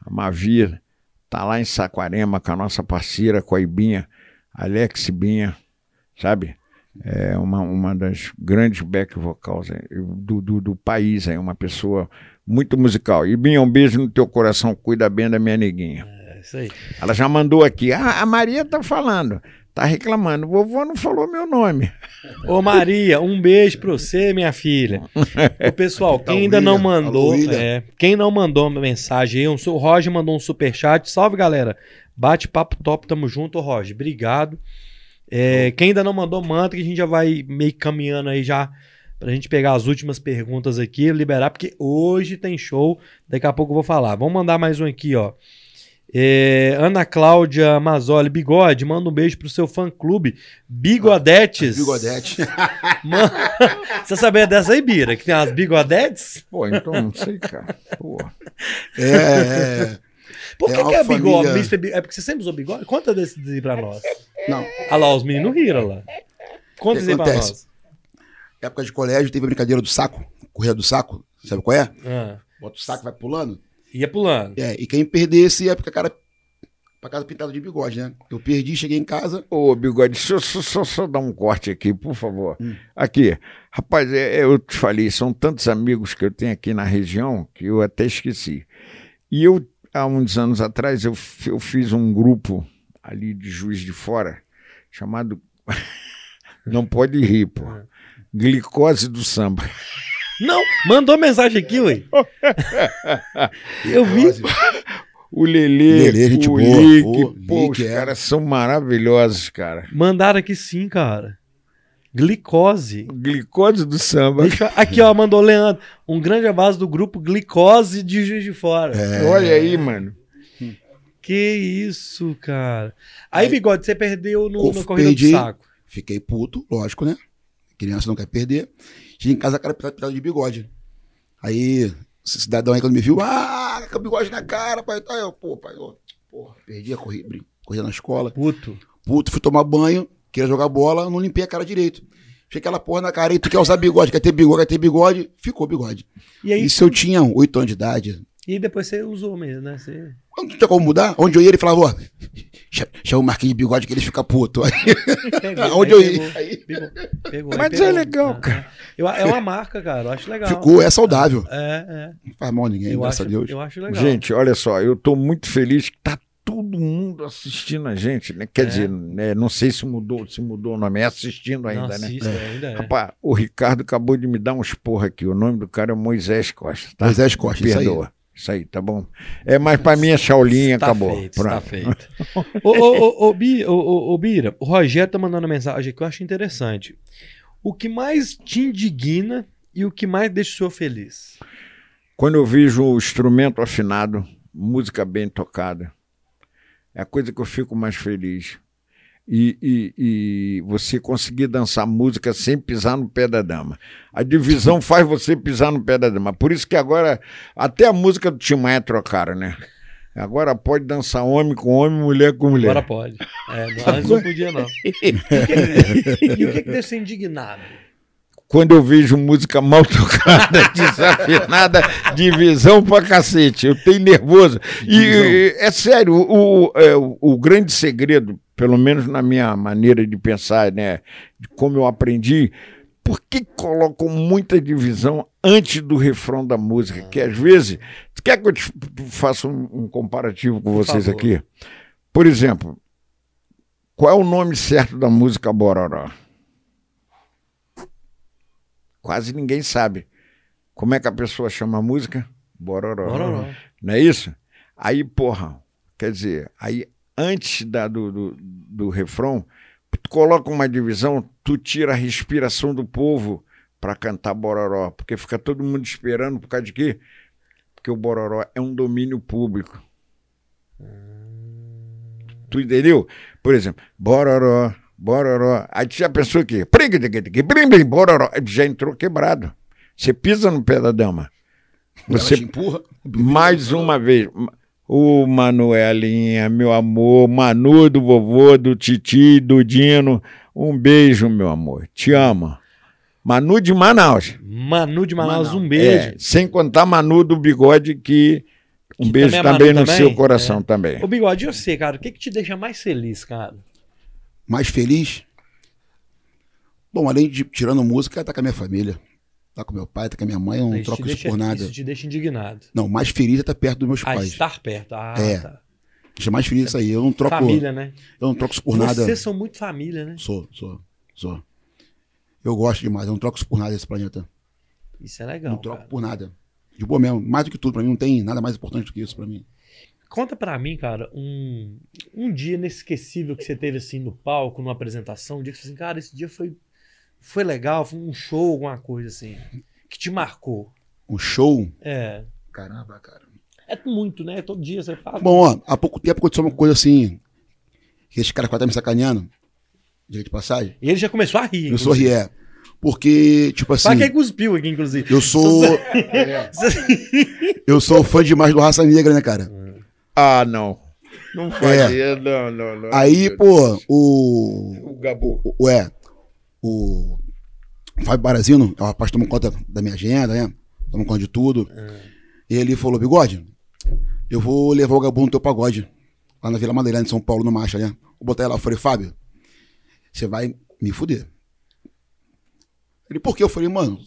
A: A Mavir tá lá em Saquarema com a nossa parceira, com a Ibinha, Alex Binha, sabe? É uma, uma das grandes back vocals é, do, do, do país, é uma pessoa muito musical. Ibinha, um beijo no teu coração, cuida bem da minha neguinha.
C: É isso aí.
A: Ela já mandou aqui, ah, a Maria tá falando, tá reclamando, vovô não falou meu nome.
C: Ô Maria, um beijo pra você, minha filha. Ô, pessoal, quem
B: Tá,
C: ainda não mandou, é, quem não mandou uma mensagem aí, um, o Roger mandou um superchat. Salve, galera. Bate papo top, tamo junto, Roger. Obrigado. É, quem ainda não mandou, manda que a gente já vai meio caminhando aí já pra gente pegar as últimas perguntas aqui, liberar, porque hoje tem show. Daqui a pouco eu vou falar. Vamos mandar mais um aqui, ó. É, Ana Cláudia Mazzoli, Bigode, manda um beijo pro seu fã clube, Bigodetes.
B: Bigodete.
C: Mano, você sabia dessa aí, Bira? Que tem umas bigodetes?
A: Pô, então não sei, cara. Pô.
B: É, é.
C: Por
B: É
C: que,
B: uma
C: que é bigode?
B: família-
C: É porque você sempre usou bigode? Conta desse aí pra nós.
B: Não,
C: Olha lá, os meninos riram lá. Conta isso aí pra nós.
B: Época de colégio, teve a brincadeira do saco, correr do saco, sabe qual é?
C: Ah,
B: Bota o saco, vai pulando.
C: ia pulando.
B: É, e quem perdesse ia pra cara pra casa pintado de bigode, né? Eu perdi, cheguei em casa,
A: Ô, Bigode, deixa eu só, só- só dar um corte aqui, por favor.
B: Hum.
A: Aqui, rapaz, é, é, eu te falei, são tantos amigos que eu tenho aqui na região que eu até esqueci. E eu, há uns anos atrás, eu, eu fiz um grupo ali de Juiz de Fora, chamado. Não pode rir, pô. Glicose do samba.
C: Não, mandou mensagem aqui, ué. Eu vi.
A: O Lelê,
B: Lelê, gente
A: o. Lick,
B: Pô,
A: os
B: é.
A: caras são maravilhosos, cara.
C: Mandaram aqui sim, cara. Glicose.
A: Glicose do samba.
C: Deixa- Aqui, ó, mandou Leandro. Um grande abraço do grupo Glicose de Juiz de Fora.
B: É.
A: Olha aí, mano.
C: Que isso, cara. Aí,
B: Aí-
C: Bigode, você perdeu no, no corrida
B: perdi.
C: do saco.
B: Fiquei puto, lógico, né? Criança não quer perder. Cheguei em casa, cara pintado pintado de bigode. Aí, esse cidadão aí quando me viu, ah, com bigode na cara, pai. Aí eu, pô, pai, ó, porra, perdi a corrida, na escola.
C: Puto.
B: Puto, fui tomar banho, queria jogar bola, não limpei a cara direito. Fiquei aquela porra na cara, e tu quer usar bigode, quer ter bigode, quer ter bigode, ficou bigode.
C: E aí,
B: Isso eu tinha oito anos de idade.
C: e depois você usou mesmo, né? Você...
B: Não tinha como mudar. Onde eu ia, ele falava, ó, cha- chama o Marquinhos de bigode que ele fica puto. Aí,
C: Pegou,
B: onde
C: aí
B: eu ia,
C: pegou,
B: aí
C: pegou, pegou,
A: Mas
C: pegou.
A: é legal,
C: Ah,
A: cara.
C: Eu, é uma marca, cara. Eu acho legal.
B: ficou, é saudável.
C: É,
B: Não faz mal a ninguém,
C: é. Eu
B: graças
C: acho,
B: a Deus.
C: eu acho legal.
A: Gente, olha só, eu estou muito feliz que tá todo mundo assistindo a gente, né? Quer
C: É.
A: dizer, né, não sei se mudou, se mudou o nome, é assistindo ainda,
C: Não,
A: né?
C: assista, ainda é.
A: Rapaz, o Ricardo acabou de me dar uns porra aqui. O nome do cara é Moisés Costa, tá?
B: Moisés Costa, isso aí.
A: Perdoa. Isso aí, tá bom? É, mas pra mim é Chaulinha,
C: Tá
A: acabou.
C: feito,
A: Pronto.
C: tá feito. ô, ô, ô, ô, Bi- ô, ô, ô, Bira, o Rogério tá mandando uma mensagem que eu acho interessante. O que mais te indigna e o que mais deixa o senhor feliz?
A: Quando eu vejo o instrumento afinado, música bem tocada, é a coisa que eu fico mais feliz. E, e- e você conseguir dançar música sem pisar no pé da dama. A divisão faz você pisar no pé da dama. Por isso que agora, até a música do Tim Maia trocaram, né? Agora pode dançar homem com homem, mulher com mulher.
C: Agora pode. É, não, antes não podia, não. E o que, e o que, que deixa indignado?
A: Quando eu vejo música mal tocada, desafinada, divisão pra cacete. Eu tenho nervoso. E e, é sério, o, é, o, o grande segredo, pelo menos na minha maneira de pensar, né, de como eu aprendi, por que colocam muita divisão antes do refrão da música? Que às vezes. Tu quer que eu te faça um, um comparativo com
C: Por
A: vocês
C: favor.
A: aqui? Por exemplo, qual é o nome certo da música Bororó? Quase ninguém sabe. Como é que a pessoa chama a música? Bororó.
C: Bororó.
A: Não é isso? Aí, porra, quer dizer, aí antes da, do, do, do refrão, tu coloca uma divisão, tu tira a respiração do povo para cantar Bororó, porque fica todo mundo esperando por causa de quê? Porque o Bororó é um domínio público. Tu entendeu? Por exemplo, Bororó, Bororó. Aí tu já pensou que Bororó, já entrou quebrado. Você pisa no pé da dama.
B: Ela
A: Você
B: te empurra.
A: mais uma vez. O Manuelinha, meu amor, Manu do vovô, do Titi, do Dino. Um beijo, meu amor. Te amo. Manu de Manaus.
C: Manu de Manaus,
B: Manaus.
C: um beijo.
A: É, sem contar Manu do bigode, que um
C: Que
A: beijo
C: também é
A: também, no
C: também?
A: seu coração
C: É.
A: também.
C: Ô, Bigode, e você, cara, o que, que te deixa mais feliz, cara?
B: Mais feliz? Bom, além de tirando música, tá com a minha família. Tá com meu pai, tá com a minha mãe, eu não
C: Isso
B: troco isso
C: deixa-
B: por nada.
C: Isso te deixa indignado.
B: Não, mais feliz é estar perto dos meus
C: Ah,
B: pais.
C: estar perto. Ah,
B: É.
C: tá.
B: Deixa mais feliz isso aí. Eu não troco,
C: Família, né?
B: eu não troco isso por nada.
C: Vocês são muito família, né?
B: Sou, sou, sou. Eu gosto demais, eu não troco isso por nada esse planeta.
C: Isso é legal.
B: não troco
C: cara.
B: por nada. De boa mesmo. Mais do que tudo, pra mim não tem nada mais importante do que isso pra mim.
C: Conta pra mim, cara, um, um dia inesquecível que você teve assim no palco, numa apresentação, um dia que você assim, cara, esse dia foi, foi legal, foi um show, alguma coisa assim, que te marcou.
B: Um show.
C: É.
B: Caramba, cara.
C: É muito, né? Todo dia você fala.
B: Bom, ó, há pouco tempo aconteceu uma coisa assim. Que esse cara que tá me sacaneando. Diga de passagem.
C: E ele já começou a rir.
B: Eu sou rié. Porque, tipo assim.
C: Fala que ele cuspiu aqui, inclusive.
B: Eu sou. eu sou fã demais do Raça Negra, né, cara?
A: Ah, não. Não
B: É.
A: faz isso, não, não, não.
B: Aí, pô, o.
A: O Gabu.
B: o é. o Fábio Barazino, é o rapaz que toma conta da minha agenda, né? Toma conta de tudo. E ele falou, Bigode, eu vou levar o Gabu no teu pagode. Lá na Vila Madeira, em São Paulo, no Marcha, né? Vou botar ele lá. Eu falei, Fábio, você vai me fuder. Ele, por quê? Eu falei, mano,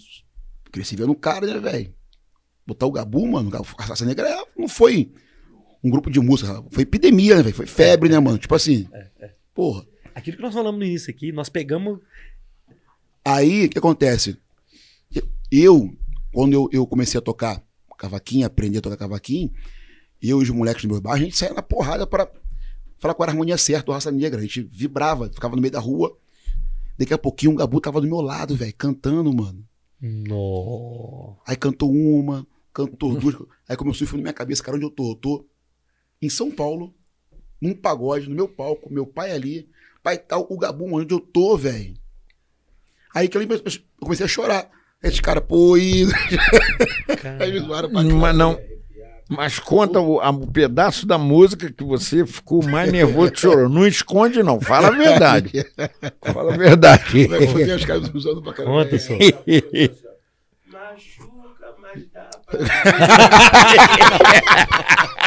B: cresci vendo o cara, né, velho? Botar o Gabu, mano, a Raça Negra é- não foi um grupo de música, foi epidemia, né, velho? Foi febre, né, mano? Tipo assim, porra.
C: Aquilo que nós falamos no início aqui, nós pegamos.
B: Aí, o que acontece? Eu, quando eu, eu comecei a tocar cavaquinho, aprender a tocar cavaquinho, eu e os moleques do meu bairro, a gente saía na porrada para falar qual era a harmonia certa do Raça Negra. A gente vibrava, ficava no meio da rua. Daqui a pouquinho, o Gabu tava do meu lado, velho, cantando, mano.
C: No...
B: Aí cantou uma, cantou duas. Aí começou a ir na minha cabeça, cara, onde eu tô? Eu tô em São Paulo, num pagode, no meu palco, meu pai ali, pai tal, o Gabu, onde eu tô, velho. Aí que eu comecei a chorar. Aí Esse cara, pô, e... Aí me zoaram pra
A: Mas não. Mas conta o, a- o pedaço da música que você ficou mais nervoso que chorou. Não esconde, não. Fala a verdade. Fala a verdade.
B: Como é que foi? Os caras usando pra caramba.
C: Conta, só.
D: Machuca, mas dá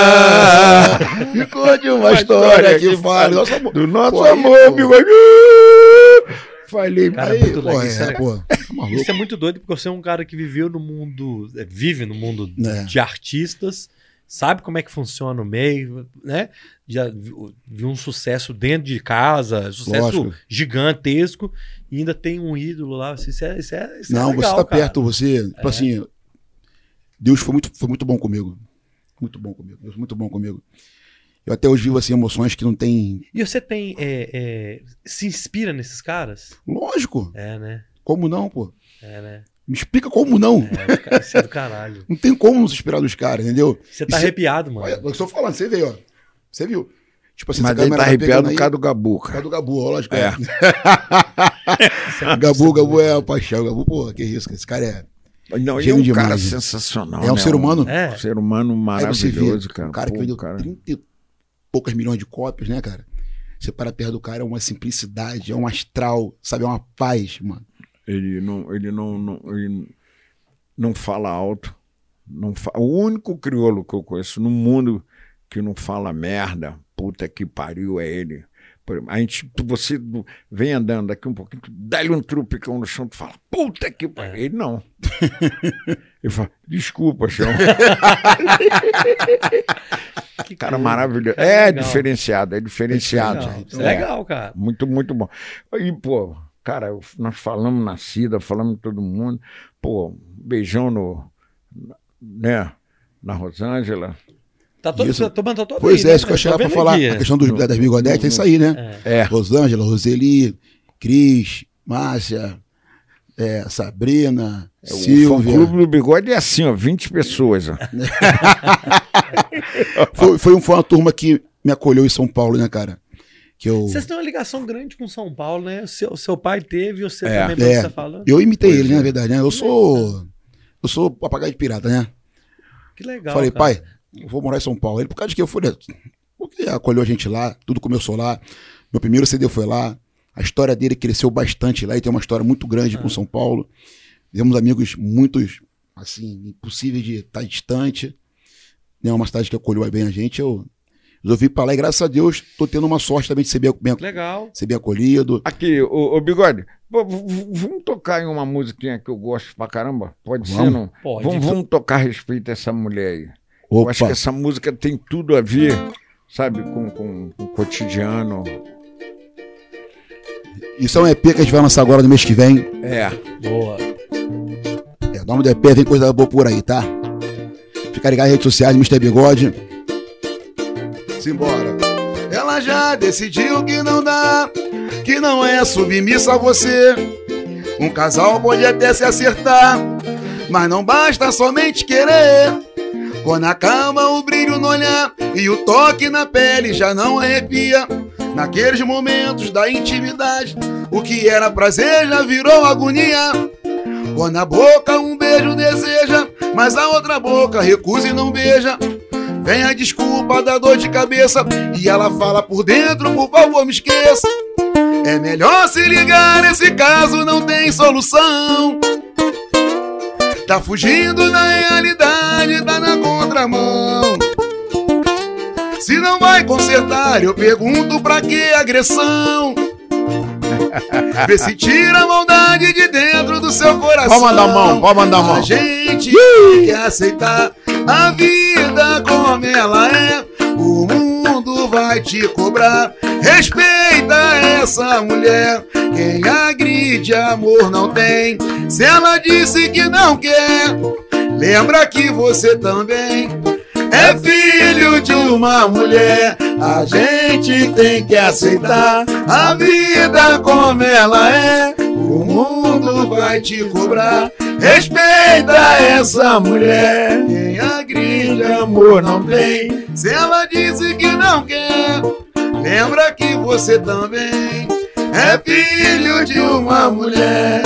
A: Venha!
B: Ficou de uma história que fala. Nossa, amor.
A: Do nosso
B: Pô, aí,
A: amor,
B: pô.
A: bigode. Falei,
C: Cara,
A: aí,
B: Pô,
C: legal. Isso,
B: é,
C: é,
B: pô, tá
C: isso é muito doido, porque você é um cara que viveu no mundo. é, vive no mundo
B: É.
C: de artistas, sabe como é que funciona o meio, né? Já viu, um sucesso dentro de casa, sucesso
B: Lógico.
C: gigantesco, e ainda tem um ídolo lá. Isso é, isso é, isso é
B: Não,
C: legal,
B: você tá
C: cara.
B: perto, você. Tipo assim, Deus foi muito, foi muito bom comigo. Muito bom comigo. Deus foi muito bom comigo. Eu até hoje vivo assim, emoções que não tem.
C: E você tem. é, é, se inspira nesses caras?
B: Lógico.
C: É, né?
B: Como não, pô?
C: É, né?
B: Me explica como não.
C: É, cara, isso é do caralho.
B: Não tem como nos inspirar dos caras, entendeu?
C: Você tá
B: Isso-
C: arrepiado, mano.
B: Olha, eu estou falando, você veio, ó. Você viu? Tipo assim,
A: Mas
B: essa
A: ele tá
B: câmera
A: arrepiado
B: pegando
A: por causa do Gabu,
B: por causa
A: cara.
B: do Gabu, ó, lógico.
A: É.
B: Gabu, Gabu é a paixão. Gabu, pô, que isso, cara. Esse cara é.
A: Não, ele é
B: Gênio
A: um cara
B: demais, né?
A: sensacional.
B: É um
A: né?
B: ser humano.
C: É.
A: Um ser humano
B: você vê
A: maravilhoso, cara.
B: um cara que vendeu
A: cara.
B: 30 e poucas milhões de cópias, né, cara? Você para perto do cara, é uma simplicidade, é um astral, sabe? É uma paz, mano.
A: Ele não, ele não, não, ele não fala alto. Não fa... O único crioulo que eu conheço no mundo que não fala merda, puta que pariu, é ele. A gente, você vem andando daqui um pouquinho, dá-lhe um trupicão no chão, tu fala, puta que pariu. Ele não. ele fala, desculpa, chão.
C: Que
A: Cara
C: coisa.
A: maravilhoso.
C: Cara,
A: É
C: legal.
A: diferenciado, é diferenciado.
C: Legal, é
A: É.
C: legal, cara.
A: Muito, muito bom. E, pô, cara, nós falamos na Cida, falamos todo mundo. Pô, beijão no. né? Na Rosângela.
C: Tá todo,
B: Isso.
C: tá, tô, tá todo
B: Pois
C: aí,
B: é,
C: né?
B: isso que eu
C: Tô
B: chegava pra
C: vendo
B: falar.
C: aqui.
B: A questão dos, das bigodetes é isso aí, né?
C: É.
A: É.
B: Rosângela, Roseli, Cris, Márcia, é, Sabrina,
A: O fã
B: Silvia.
A: clube do bigode é assim, ó, 20 pessoas. Ó.
B: Foi, foi, um- foi uma turma que me acolheu em São Paulo, né, cara? Que eu,
C: Vocês têm uma ligação grande com São Paulo, né? O seu, o seu pai teve, você
A: É.
C: também,
B: É.
C: você tá falando.
B: eu imitei
A: Pois
B: ele, né,
A: é.
B: na verdade, né? Eu sou. Eu sou papagaio de pirata, né?
C: Que legal.
B: Falei,
C: cara.
B: pai, eu vou morar em São Paulo. Ele, por causa de que eu falei, porque acolheu a gente lá, tudo começou lá. Meu primeiro CD foi lá. A história dele cresceu bastante lá e tem uma história muito grande com São Paulo. Temos amigos muitos, assim, impossíveis de estar distante. É uma cidade que acolheu bem a gente. Eu resolvi ir pra lá e, graças a Deus, tô tendo uma sorte também de ser bem, bem,
C: Legal.
B: ser bem acolhido.
A: Aqui, ô, ô Bigode, vamos tocar em uma musiquinha que eu gosto pra caramba? Pode ser,
B: Vamos?
A: não?
C: Pode.
A: Vamos, vamos tocar a respeito a essa mulher aí. Eu acho que
B: Opa,
A: essa música tem tudo a ver, sabe, com, com, com o cotidiano.
B: isso é um EP que a gente vai lançar agora no mês que vem.
A: É.
C: Boa.
B: É, nome do EP, vem coisa boa por aí, tá? Fica ligado nas redes sociais, Mr. Bigode. Simbora.
E: Ela já decidiu que não dá, que não é submissa a você. Um casal pode até se acertar, mas não basta somente querer. Quando acaba o brilho no olhar e o toque na pele já não arrepia. Naqueles momentos da intimidade, o que era prazer já virou agonia. Quando a boca um beijo deseja, mas a outra boca recusa e não beija. Vem a desculpa
B: dar dor de cabeça. E ela fala por dentro, por favor, me esqueça. É melhor se ligar, esse caso não tem solução. Tá fugindo da realidade, tá na contramão. Se não vai consertar, eu pergunto pra que agressão? Vê se tira a maldade de dentro do seu coração.
A: Pode mandar a mão, pode mandar a mão.
B: A gente quer aceitar a vida como ela é. O mundo vai te cobrar. Respeita essa mulher. Quem agride amor não tem. Se ela disse que não quer, lembra que você também é filho de uma mulher. A gente tem que aceitar a vida como ela é. O mundo vai te cobrar. Respeita essa mulher. Quem agride amor não tem. Se ela disse que não quer, lembra que você também é filho de uma mulher.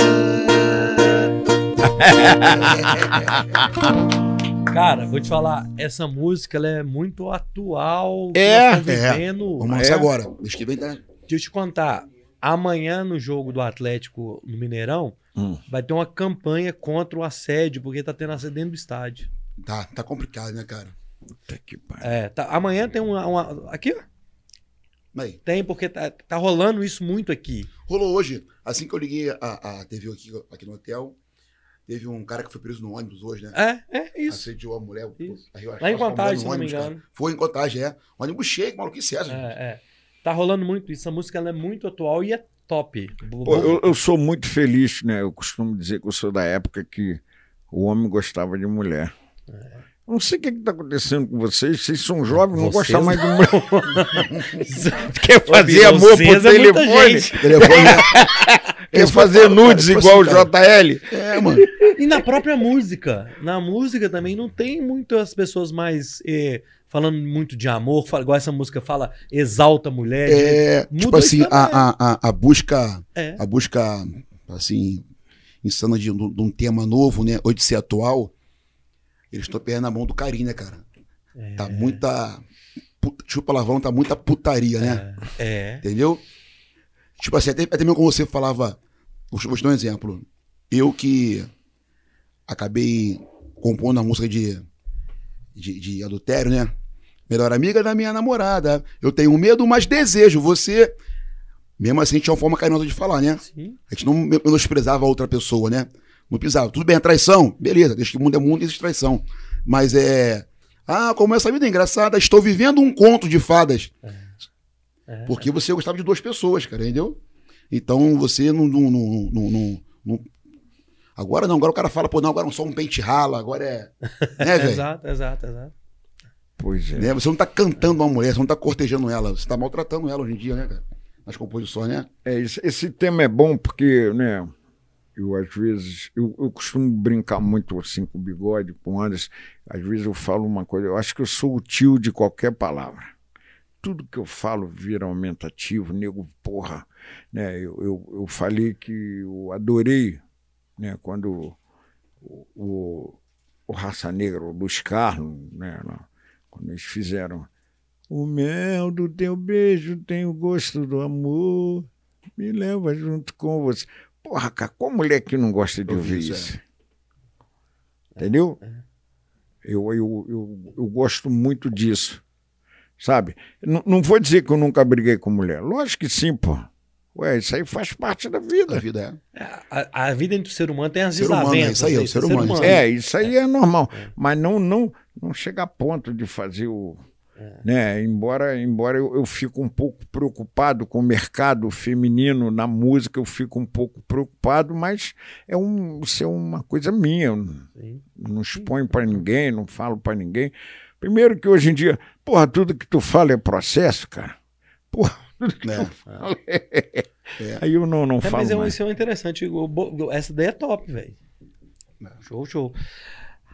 C: Cara, vou te falar, essa música ela é muito atual.
A: É,
C: estamos vivendo.
B: Vamos
A: É.
B: lançar agora. Mês que vem tá.
C: Deixa eu te contar. Amanhã, no jogo do Atlético no Mineirão,
A: Hum.
C: vai ter uma campanha contra o assédio, porque tá tendo assédio dentro do estádio.
B: Tá, tá complicado, né, cara?
A: Puta que pariu.
C: É, tá- amanhã tem uma, uma- Aqui, ó.
B: Aí,
C: Tem, porque tá, tá rolando isso muito aqui.
B: rolou hoje, assim que eu liguei a, a TV aqui, aqui no hotel, teve um cara que foi preso no ônibus hoje, né?
C: É, é isso.
B: Assediou a mulher.
C: Isso. Lá em Contagem, se não me
B: ônibus, cara.
C: engano.
B: Foi em Contagem, é. Ônibus cheio, maluquice é essa, gente?
C: É, é. Tá rolando muito isso. A música ela é muito atual e é top.
A: Pô, eu, eu sou muito feliz, né? Eu costumo dizer que eu sou da época que o homem gostava de mulher. Não sei o que está acontecendo com vocês. Vocês são jovens, não
C: Vocês
A: gostam mais de mulher. Quer fazer amor por
C: é
A: telefone?
B: Telefone, né?
A: Quer fazer nudes igual o
B: cara.
A: JL?
B: É, mano.
C: E na própria música. Na música também não tem muitas pessoas mais eh, falando muito de amor, fala- igual essa música fala, exalta a mulher.
B: É,
C: Muda
B: tipo assim, a, a, a, busca,
C: É.
B: a busca, assim, insana de, de um tema novo, né? Hoje de ser atual, eles estão perdendo a mão do carinho, né, cara?
C: É.
B: Tá muita. Puta, desculpa o palavrão, tá muita putaria, né?
C: É.
B: Entendeu? Tipo assim, até, até mesmo como você falava. Vou, te dar um exemplo. Eu que acabei compondo a música de, de, de adultério, né? Melhor amiga da minha namorada. Eu tenho medo, mas desejo. Você. Mesmo assim, tinha uma forma carinhosa de falar, né?
C: Sim.
B: A gente não me- menosprezava a outra pessoa, né? Não pisava. Tudo bem, é traição? Beleza, desde que o mundo é mundo, existe traição. Mas é. Ah, como essa vida é engraçada, estou vivendo um conto de fadas.
C: É.
B: Porque você gostava de duas pessoas, cara, entendeu? Então você não. não, não, não- não- não- Agora não, agora o cara fala, pô, não, agora não sou um pente rala, agora é. Né, velho?
C: Exato, exato, exato.
A: Pois é.
B: Né? Você não tá cantando uma mulher, você não tá cortejando ela, você tá maltratando ela hoje em dia, né, cara? Nas composições, né?
A: É, esse, esse tema é bom porque, né, eu às vezes, eu, eu costumo brincar muito assim com o bigode, com o Anderson, às vezes eu falo uma coisa, eu acho que eu sou o tio de qualquer palavra. Tudo que eu falo vira aumentativo, nego, porra, né, eu, eu, eu falei que eu adorei, né, quando o, o, o Raça Negra, o Luiz Carlos, né, quando eles fizeram o mel do teu beijo tem o gosto do amor. Me leva junto com você. Porra, cara, qual mulher que não gosta de ouvir
B: vi isso,
A: isso? Entendeu? Eu, eu, eu, eu gosto muito disso. Sabe? Não, não vou dizer que eu nunca briguei com mulher. Lógico que sim, pô. Ué, isso aí faz parte da
B: A
A: vida.
B: vida é.
C: A, a vida entre o ser humano tem as
B: Ser humano,
C: desavenças.
B: é isso aí, é o
C: né?
B: ser humano, isso
A: É, isso aí é normal. Mas não, não, não chega a ponto de fazer o.
C: É.
A: Né? Embora, embora eu, eu fico um pouco preocupado com o mercado feminino na música, eu fico um pouco preocupado, mas é um, isso é uma coisa minha. Eu
C: Sim.
A: não exponho para ninguém, não falo para ninguém. Primeiro que hoje em dia, porra, tudo que tu fala é processo, cara. Porra, tudo que
B: É.
A: tu fala é... Aí eu não, não
C: É,
A: falo
C: mas é, um-
A: mais.
C: isso é um interessante. Essa daí é top, velho. Show, show.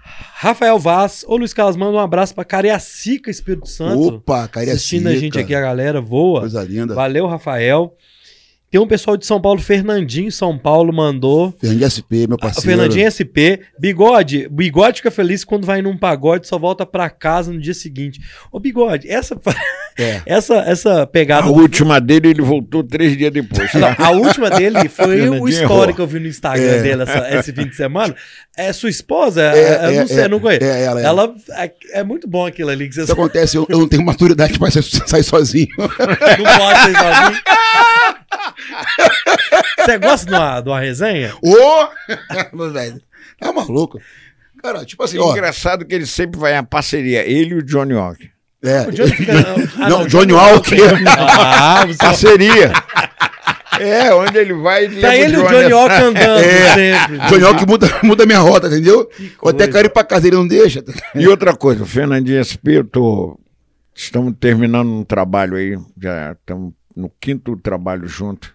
C: Rafael Vaz. Ô, Luiz Carlos, manda um abraço pra Cariacica, Espírito Santo.
B: Opa, Cariacica.
C: Assistindo a gente aqui, a galera voa.
B: Coisa linda.
C: Valeu, Rafael. Tem um pessoal de São Paulo, Fernandinho, São Paulo, mandou.
B: Fernandinho SP, meu
C: O
B: parceiro.
C: Fernandinho SP. Bigode. Bigode fica feliz quando vai num pagode, só volta pra casa no dia seguinte. Ô, Bigode, essa,
B: É.
C: essa, essa pegada.
A: A
C: do-
A: última dele, ele voltou três dias depois.
C: Não, a última dele foi o
A: errou.
C: que eu vi no Instagram
B: É.
C: dele essa- esse fim de semana. É sua esposa?
B: É,
C: É, eu não sei,
B: é,
C: eu não conheço.
B: É, ela, é.
C: Ela é, é muito bom aquilo ali que você
B: Isso acontece, eu, eu não tenho maturidade pra sair, sair sozinho.
C: não pode ser sozinho. Você gosta de uma, de uma resenha?
B: Ô! Meu velho, tá maluco? Cara, tipo assim, ó.
A: Engraçado que ele sempre vai em parceria, ele e o Johnny Walker.
B: É,
C: O Johnny fica- Ah,
B: não, Johnny Walker.
C: Ah, você...
A: Parceria. é, onde ele vai.
C: Tá ele e o Johnny Walker andando
B: É.
C: sempre.
B: Johnny Walker muda, muda minha rota, entendeu? Eu até quero ir pra casa, ele não deixa.
A: E outra coisa, o Fernandinho SP, eu tô. Estamos terminando um trabalho aí, já estamos no quinto trabalho junto.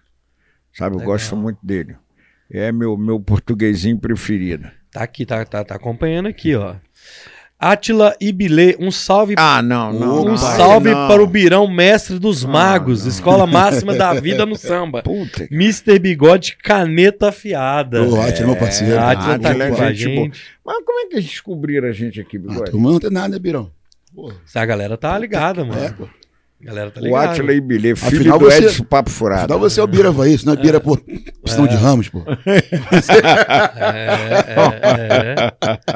A: Sabe, eu
C: Legal.
A: gosto muito dele. É meu, meu portuguesinho preferido.
C: Tá aqui, tá, tá, tá acompanhando aqui, ó. Átila Ibilê, um salve
A: Ah, não, não.
C: Um
A: não,
C: salve
A: não.
C: para o Birão, mestre dos
A: Ah,
C: magos,
A: não.
C: escola máxima da vida no samba.
A: Puta.
C: Mr. Bigode, caneta afiada.
B: Ô, Átila, meu parceiro.
C: É, Átila tá
A: Átila é
C: aqui com a
A: gente. Mas como é que eles descobriram a gente aqui,
B: Ah,
A: Bigode?
B: turma não tem nada, né, Birão? Pô,
C: A galera tá ligada, mano.
B: é, pô.
C: A galera tá
A: o
C: ligada.
A: Átila e Bilê, filho
B: Afinal,
A: do
B: você-
A: Edson Papo Furado.
B: Afinal, você é o Bira Havaí, senão é Bira, pô, piscina de Ramos, pô.
C: É, é,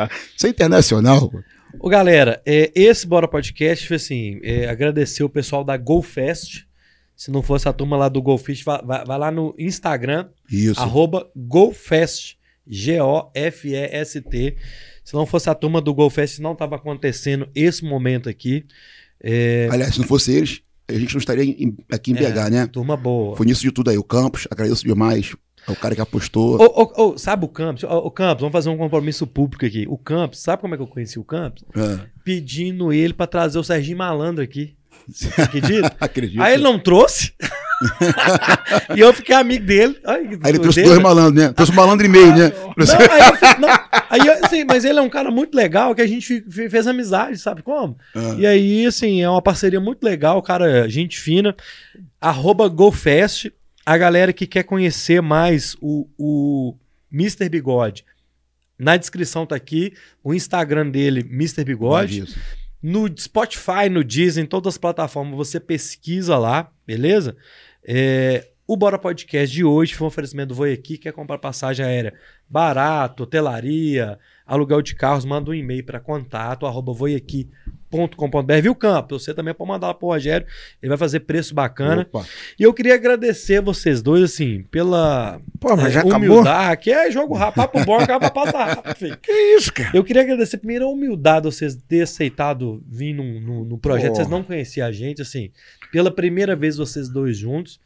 C: é.
B: Isso é internacional, pô.
C: Ô, galera, é, esse Bora Podcast foi assim: é, agradecer o pessoal da GoFest. Se não fosse a turma lá do GoFest, vai, vai- vai lá no Instagram,
B: Isso.
C: arroba GoFest, G-O-F-E-S-T. Se não fosse a turma do GoFest, não estava acontecendo esse momento aqui. É,
B: Aliás, se não fosse eles, a gente não estaria em- aqui em
C: É.
B: BH, né?
C: turma boa.
B: Foi nisso de tudo aí. O Campos, agradeço demais. É o cara que apostou.
C: Sabe o Campos? Ô, Campos, vamos fazer um compromisso público aqui. O Campos, sabe como é que eu conheci o Campos?
B: É.
C: Pedindo ele pra trazer o Serginho Malandro aqui. Você acredita?
B: Acredito.
C: Aí ele não trouxe. e eu fiquei amigo dele. Ai,
B: Aí ele trouxe
C: dele.
B: dois malandros, né? Trouxe um malandro e meio, né?
C: Não, aí eu fiquei- não, aí eu- assim, mas ele é um cara muito legal que a gente fe- fez amizade, sabe como?
B: Ah.
C: E aí, assim, é uma parceria muito legal, cara, gente fina. Arroba GoFest. A galera que quer conhecer mais o, o Mr. Bigode. Na descrição tá aqui o Instagram dele, Mr. Bigode. No Spotify, no Disney, em todas as plataformas, você pesquisa lá, beleza? É, o Bora Podcast de hoje foi um oferecimento do Voi Aqui, quer comprar passagem aérea barato, hotelaria, aluguel de carros, manda um e-mail para contato, arroba voiaqui.com.br. Viu, Campo? Você também pode mandar lá pro Rogério, ele vai fazer preço bacana.
B: Opa.
C: E eu queria agradecer vocês dois, assim, pela
A: Pô, mas
C: é,
A: já acabou?
C: humildade, que é jogo rápido, papo bom, acaba passa rápido, filho.
A: Que isso, cara?
C: Eu queria agradecer primeiro a humildade de vocês terem aceitado vir num, num- num projeto. Vocês não conheciam a gente, assim. Pela primeira vez vocês dois juntos.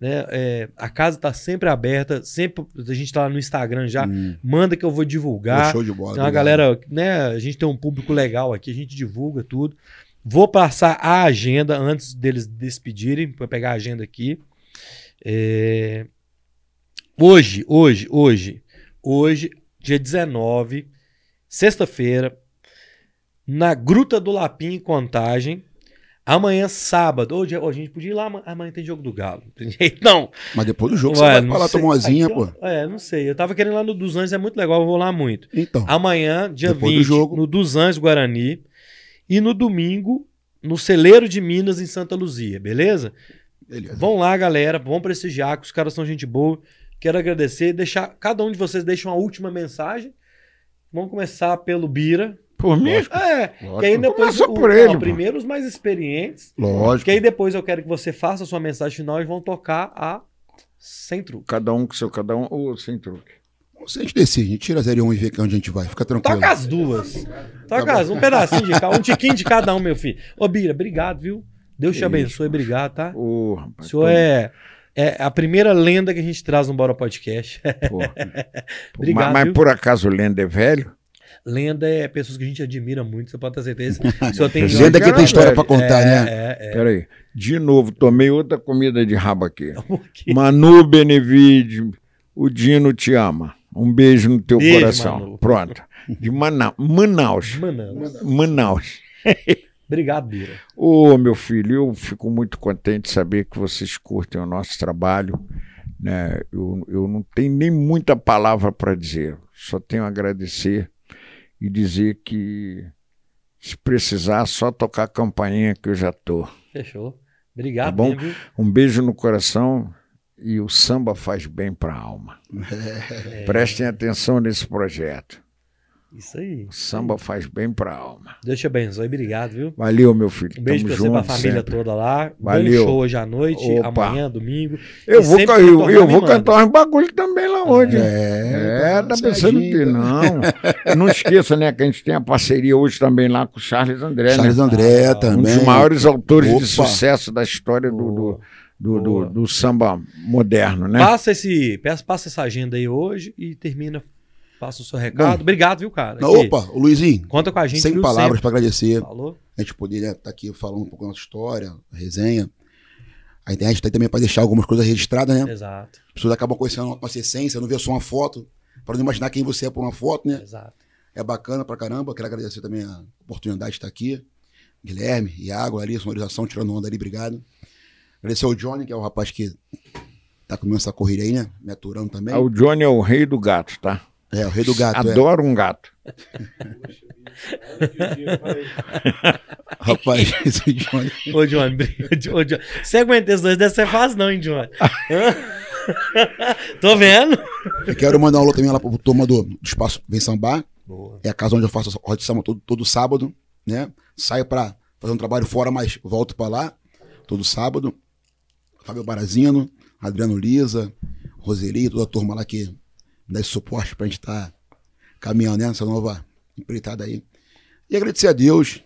C: Né? É, a casa está sempre aberta. Sempre a gente está lá no Instagram já.
B: Hum,
C: Manda que eu vou divulgar.
B: show de bola.
C: Uma
B: obrigado.
C: galera, né? A gente tem um público legal aqui, a gente divulga tudo. Vou passar a agenda antes deles despedirem, para pegar a agenda aqui. É, Hoje, hoje, hoje, hoje, dia 19, sexta-feira, na Gruta do Lapim, em Contagem. Amanhã, sábado. Hoje, a gente podia ir lá, ama- amanhã tem jogo do Galo. Não tem jeito, não.
B: Mas depois do jogo
C: Ué,
B: você vai pra lá
C: sei.
B: tomar
C: Aqui,
B: pô.
C: É, não sei. Eu tava querendo ir lá no Dos Anjos, é muito legal, eu vou lá muito.
B: Então.
C: Amanhã, dia
B: Depois do
C: 20,
B: jogo.
C: no Dos Anjos Guarani. E no domingo, no Celeiro de Minas, em Santa Luzia, beleza?
B: Beleza.
C: Vão lá, galera. Vão prestigiar, que os caras são gente boa. Quero agradecer. Deixar, cada um de vocês deixa uma última mensagem. Vamos começar pelo Bira.
A: Por mim?
C: É,
B: Lógico.
C: que aí depois.
A: Começa
C: o-
A: por
C: não,
A: ele, pô.
C: primeiro os mais experientes.
B: Lógico.
C: Que aí depois eu quero que você faça a sua mensagem final e vão tocar a sem truque.
A: Cada um com seu cada um, ou sem truque.
B: Se a gente decide, a gente tira 01 e vê que é onde a gente vai. Fica tranquilo.
C: Toca as duas.
B: Tá
C: Toca as, um pedacinho de cada, um tiquinho de cada um, meu filho. Ô, Bira, obrigado, viu? Deus te
A: Que
C: abençoe, obrigado, tá?
A: Ô,
C: O
A: rapaz,
C: senhor
A: tô-
C: é, é a primeira lenda que a gente traz no Bora Podcast.
A: pô.
C: Obrigado,
A: mas, mas por acaso o Lenda é velho?
C: Lenda é pessoas que a gente admira muito, você pode ter certeza. Senhor tem
B: Lenda que tem história pra
C: é,
B: contar, né?
C: É, é.
A: Peraí. De novo, tomei outra comida de rabo aqui.
C: Porque-
A: Manu Benevide, o Dino te ama. Um beijo no teu
C: Beijo,
A: coração.
C: Manu.
A: Pronto. De Mana- Manaus.
C: Mano,
A: Manaus.
C: obrigado, Bira.
A: Ô, meu filho, eu fico muito contente de saber que vocês curtem o nosso trabalho. Né? Eu, eu não tenho nem muita palavra para dizer, só tenho a agradecer e dizer que se precisar, só tocar a campainha que eu já tô.
C: Fechou. Obrigado,
A: Tá bom?
C: mesmo?
A: Um beijo no coração e o samba faz bem para a alma.
C: É,
A: Prestem atenção nesse projeto.
C: Isso aí.
A: O samba faz bem para a alma.
C: Deus te abençoe. Obrigado, viu?
A: Valeu, meu filho.
C: Um beijo
A: Tamo
C: pra você, pra
A: junto
C: família
A: sempre.
C: toda lá.
A: Valeu.
C: Bom show hoje à noite,
A: Opa.
C: amanhã, domingo.
A: Eu
C: E
A: vou, eu, eu vou cantar uns bagulho também lá hoje.
B: É,
A: É, tá pensando que não. Não esqueça, né, que a gente tem a parceria hoje também lá com o Charles André,
B: Charles
A: né?
B: André
C: Ah, um
B: também.
A: Um dos maiores autores
B: Opa.
A: de sucesso da história do, do, do, do- do samba moderno, né?
C: Passa, esse, peça- passa essa agenda aí hoje e termina. Passa o seu recado.
B: Bom.
C: Obrigado, viu, cara?
B: Não, opa, o Luizinho,
C: Conta com a gente.
B: sem
C: viu,
B: palavras para agradecer.
C: Falou?
B: A gente poderia estar aqui falando um pouco da nossa história, a resenha. A internet tá aí também para deixar algumas coisas registradas, né?
C: Exato,
B: As pessoas acabam conhecendo a nossa essência, não vê só uma foto, para não imaginar quem você é por uma foto, né?
C: exato.
B: É bacana pra caramba. Quero agradecer também a oportunidade de estar aqui. Guilherme, Iago, ali, sonorização, tirando onda ali, obrigado. Agradecer ao Johnny, que é o rapaz que tá comigo essa corrida aí, né? Me aturando também.
A: Ah, o Johnny é o rei do gato, tá?
B: É, o rei do gato, é.
A: Adoro um gato.
B: Rapaz, esse Johnny.
C: Ô, Johnny, ô, Johnny. Você aguenta esses dois, deve ser fácil, não, hein, Johnny? Tô vendo.
B: Eu quero mandar um alô também lá pro turma do, do Espaço Vem Sambar.
C: Boa.
B: É a casa onde eu faço a roda de samba todo, todo sábado, né? Saio pra fazer um trabalho fora, mas volto pra lá todo sábado. Fábio Barazino, Adriano Lisa, Roseli, toda a turma lá que dá esse suporte pra gente estar caminhando nessa nova empreitada aí. E agradecer a Deus,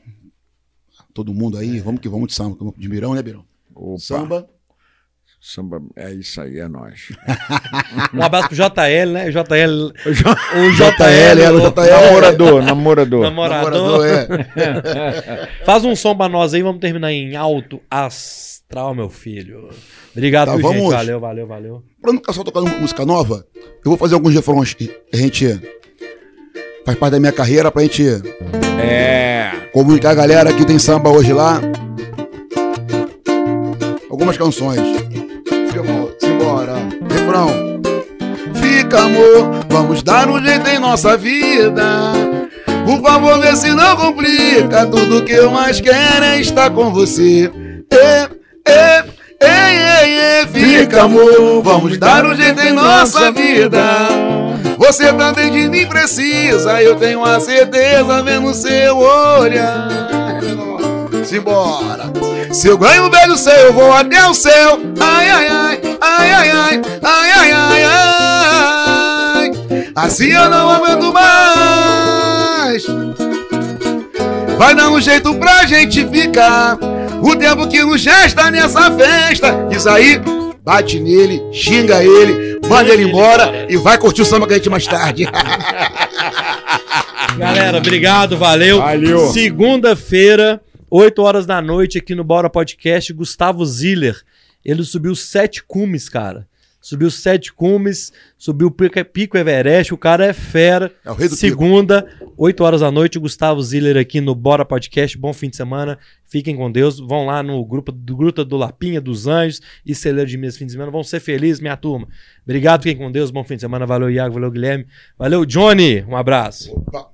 B: a todo mundo aí, vamos que vamos de samba, como de Mirão, né, Mirão?
A: Opa,
B: Samba.
A: Samba, é isso aí, é nós.
C: Um abraço pro JL, né? JL. O
B: JL, era o JL.
A: namorador, namorador.
C: Namorador.
B: Namorador, é.
C: Faz um som pra nós aí, vamos terminar em alto astral, meu filho. Obrigado,
B: Tá,
C: viu, gente.
B: vamos.
C: Valeu, valeu, valeu.
B: Pra não ficar só tocando música nova, eu vou fazer alguns refrões que a gente faz parte da minha carreira pra gente
A: É.
B: comunicar a galera que tem samba hoje lá. Algumas canções. Amor, vamos dar um jeito em nossa vida. Por favor, vê se não complica. Tudo que eu mais quero é estar com você. Fica, amor, vamos dar um jeito em nossa vida. Você também de mim precisa, eu tenho a certeza vendo seu olhar. Simbora. Se eu ganho um beijo seu, eu vou até o céu. Ai, ai, ai, ai, ai, ai, ai, ai, ai. Assim eu não aguento mais. Vai dar um jeito pra gente ficar. O tempo que nos gesta nessa festa. Diz aí, bate nele, xinga ele, manda ele embora e vai curtir o samba com a gente mais tarde.
C: Galera, obrigado, valeu.
A: Valeu.
C: Segunda-feira, 8 horas da noite, aqui no Bora Podcast, Gustavo Ziller. Ele subiu sete cumes, cara. Subiu sete cumes, subiu o Pico- Pico Everest, o cara é fera.
B: É o rei do pico.
C: Segunda, 8 horas da noite, o Gustavo Ziller aqui no Bora Podcast. Bom fim de semana. Fiquem com Deus. Vão lá no grupo do Gruta do Lapinha, dos Anjos e Celeiro de Mesa fim de semana. Vão ser felizes, minha turma. Obrigado, fiquem com Deus. Bom fim de semana. Valeu, Iago. Valeu, Guilherme. Valeu, Johnny. Um abraço.
B: Opa.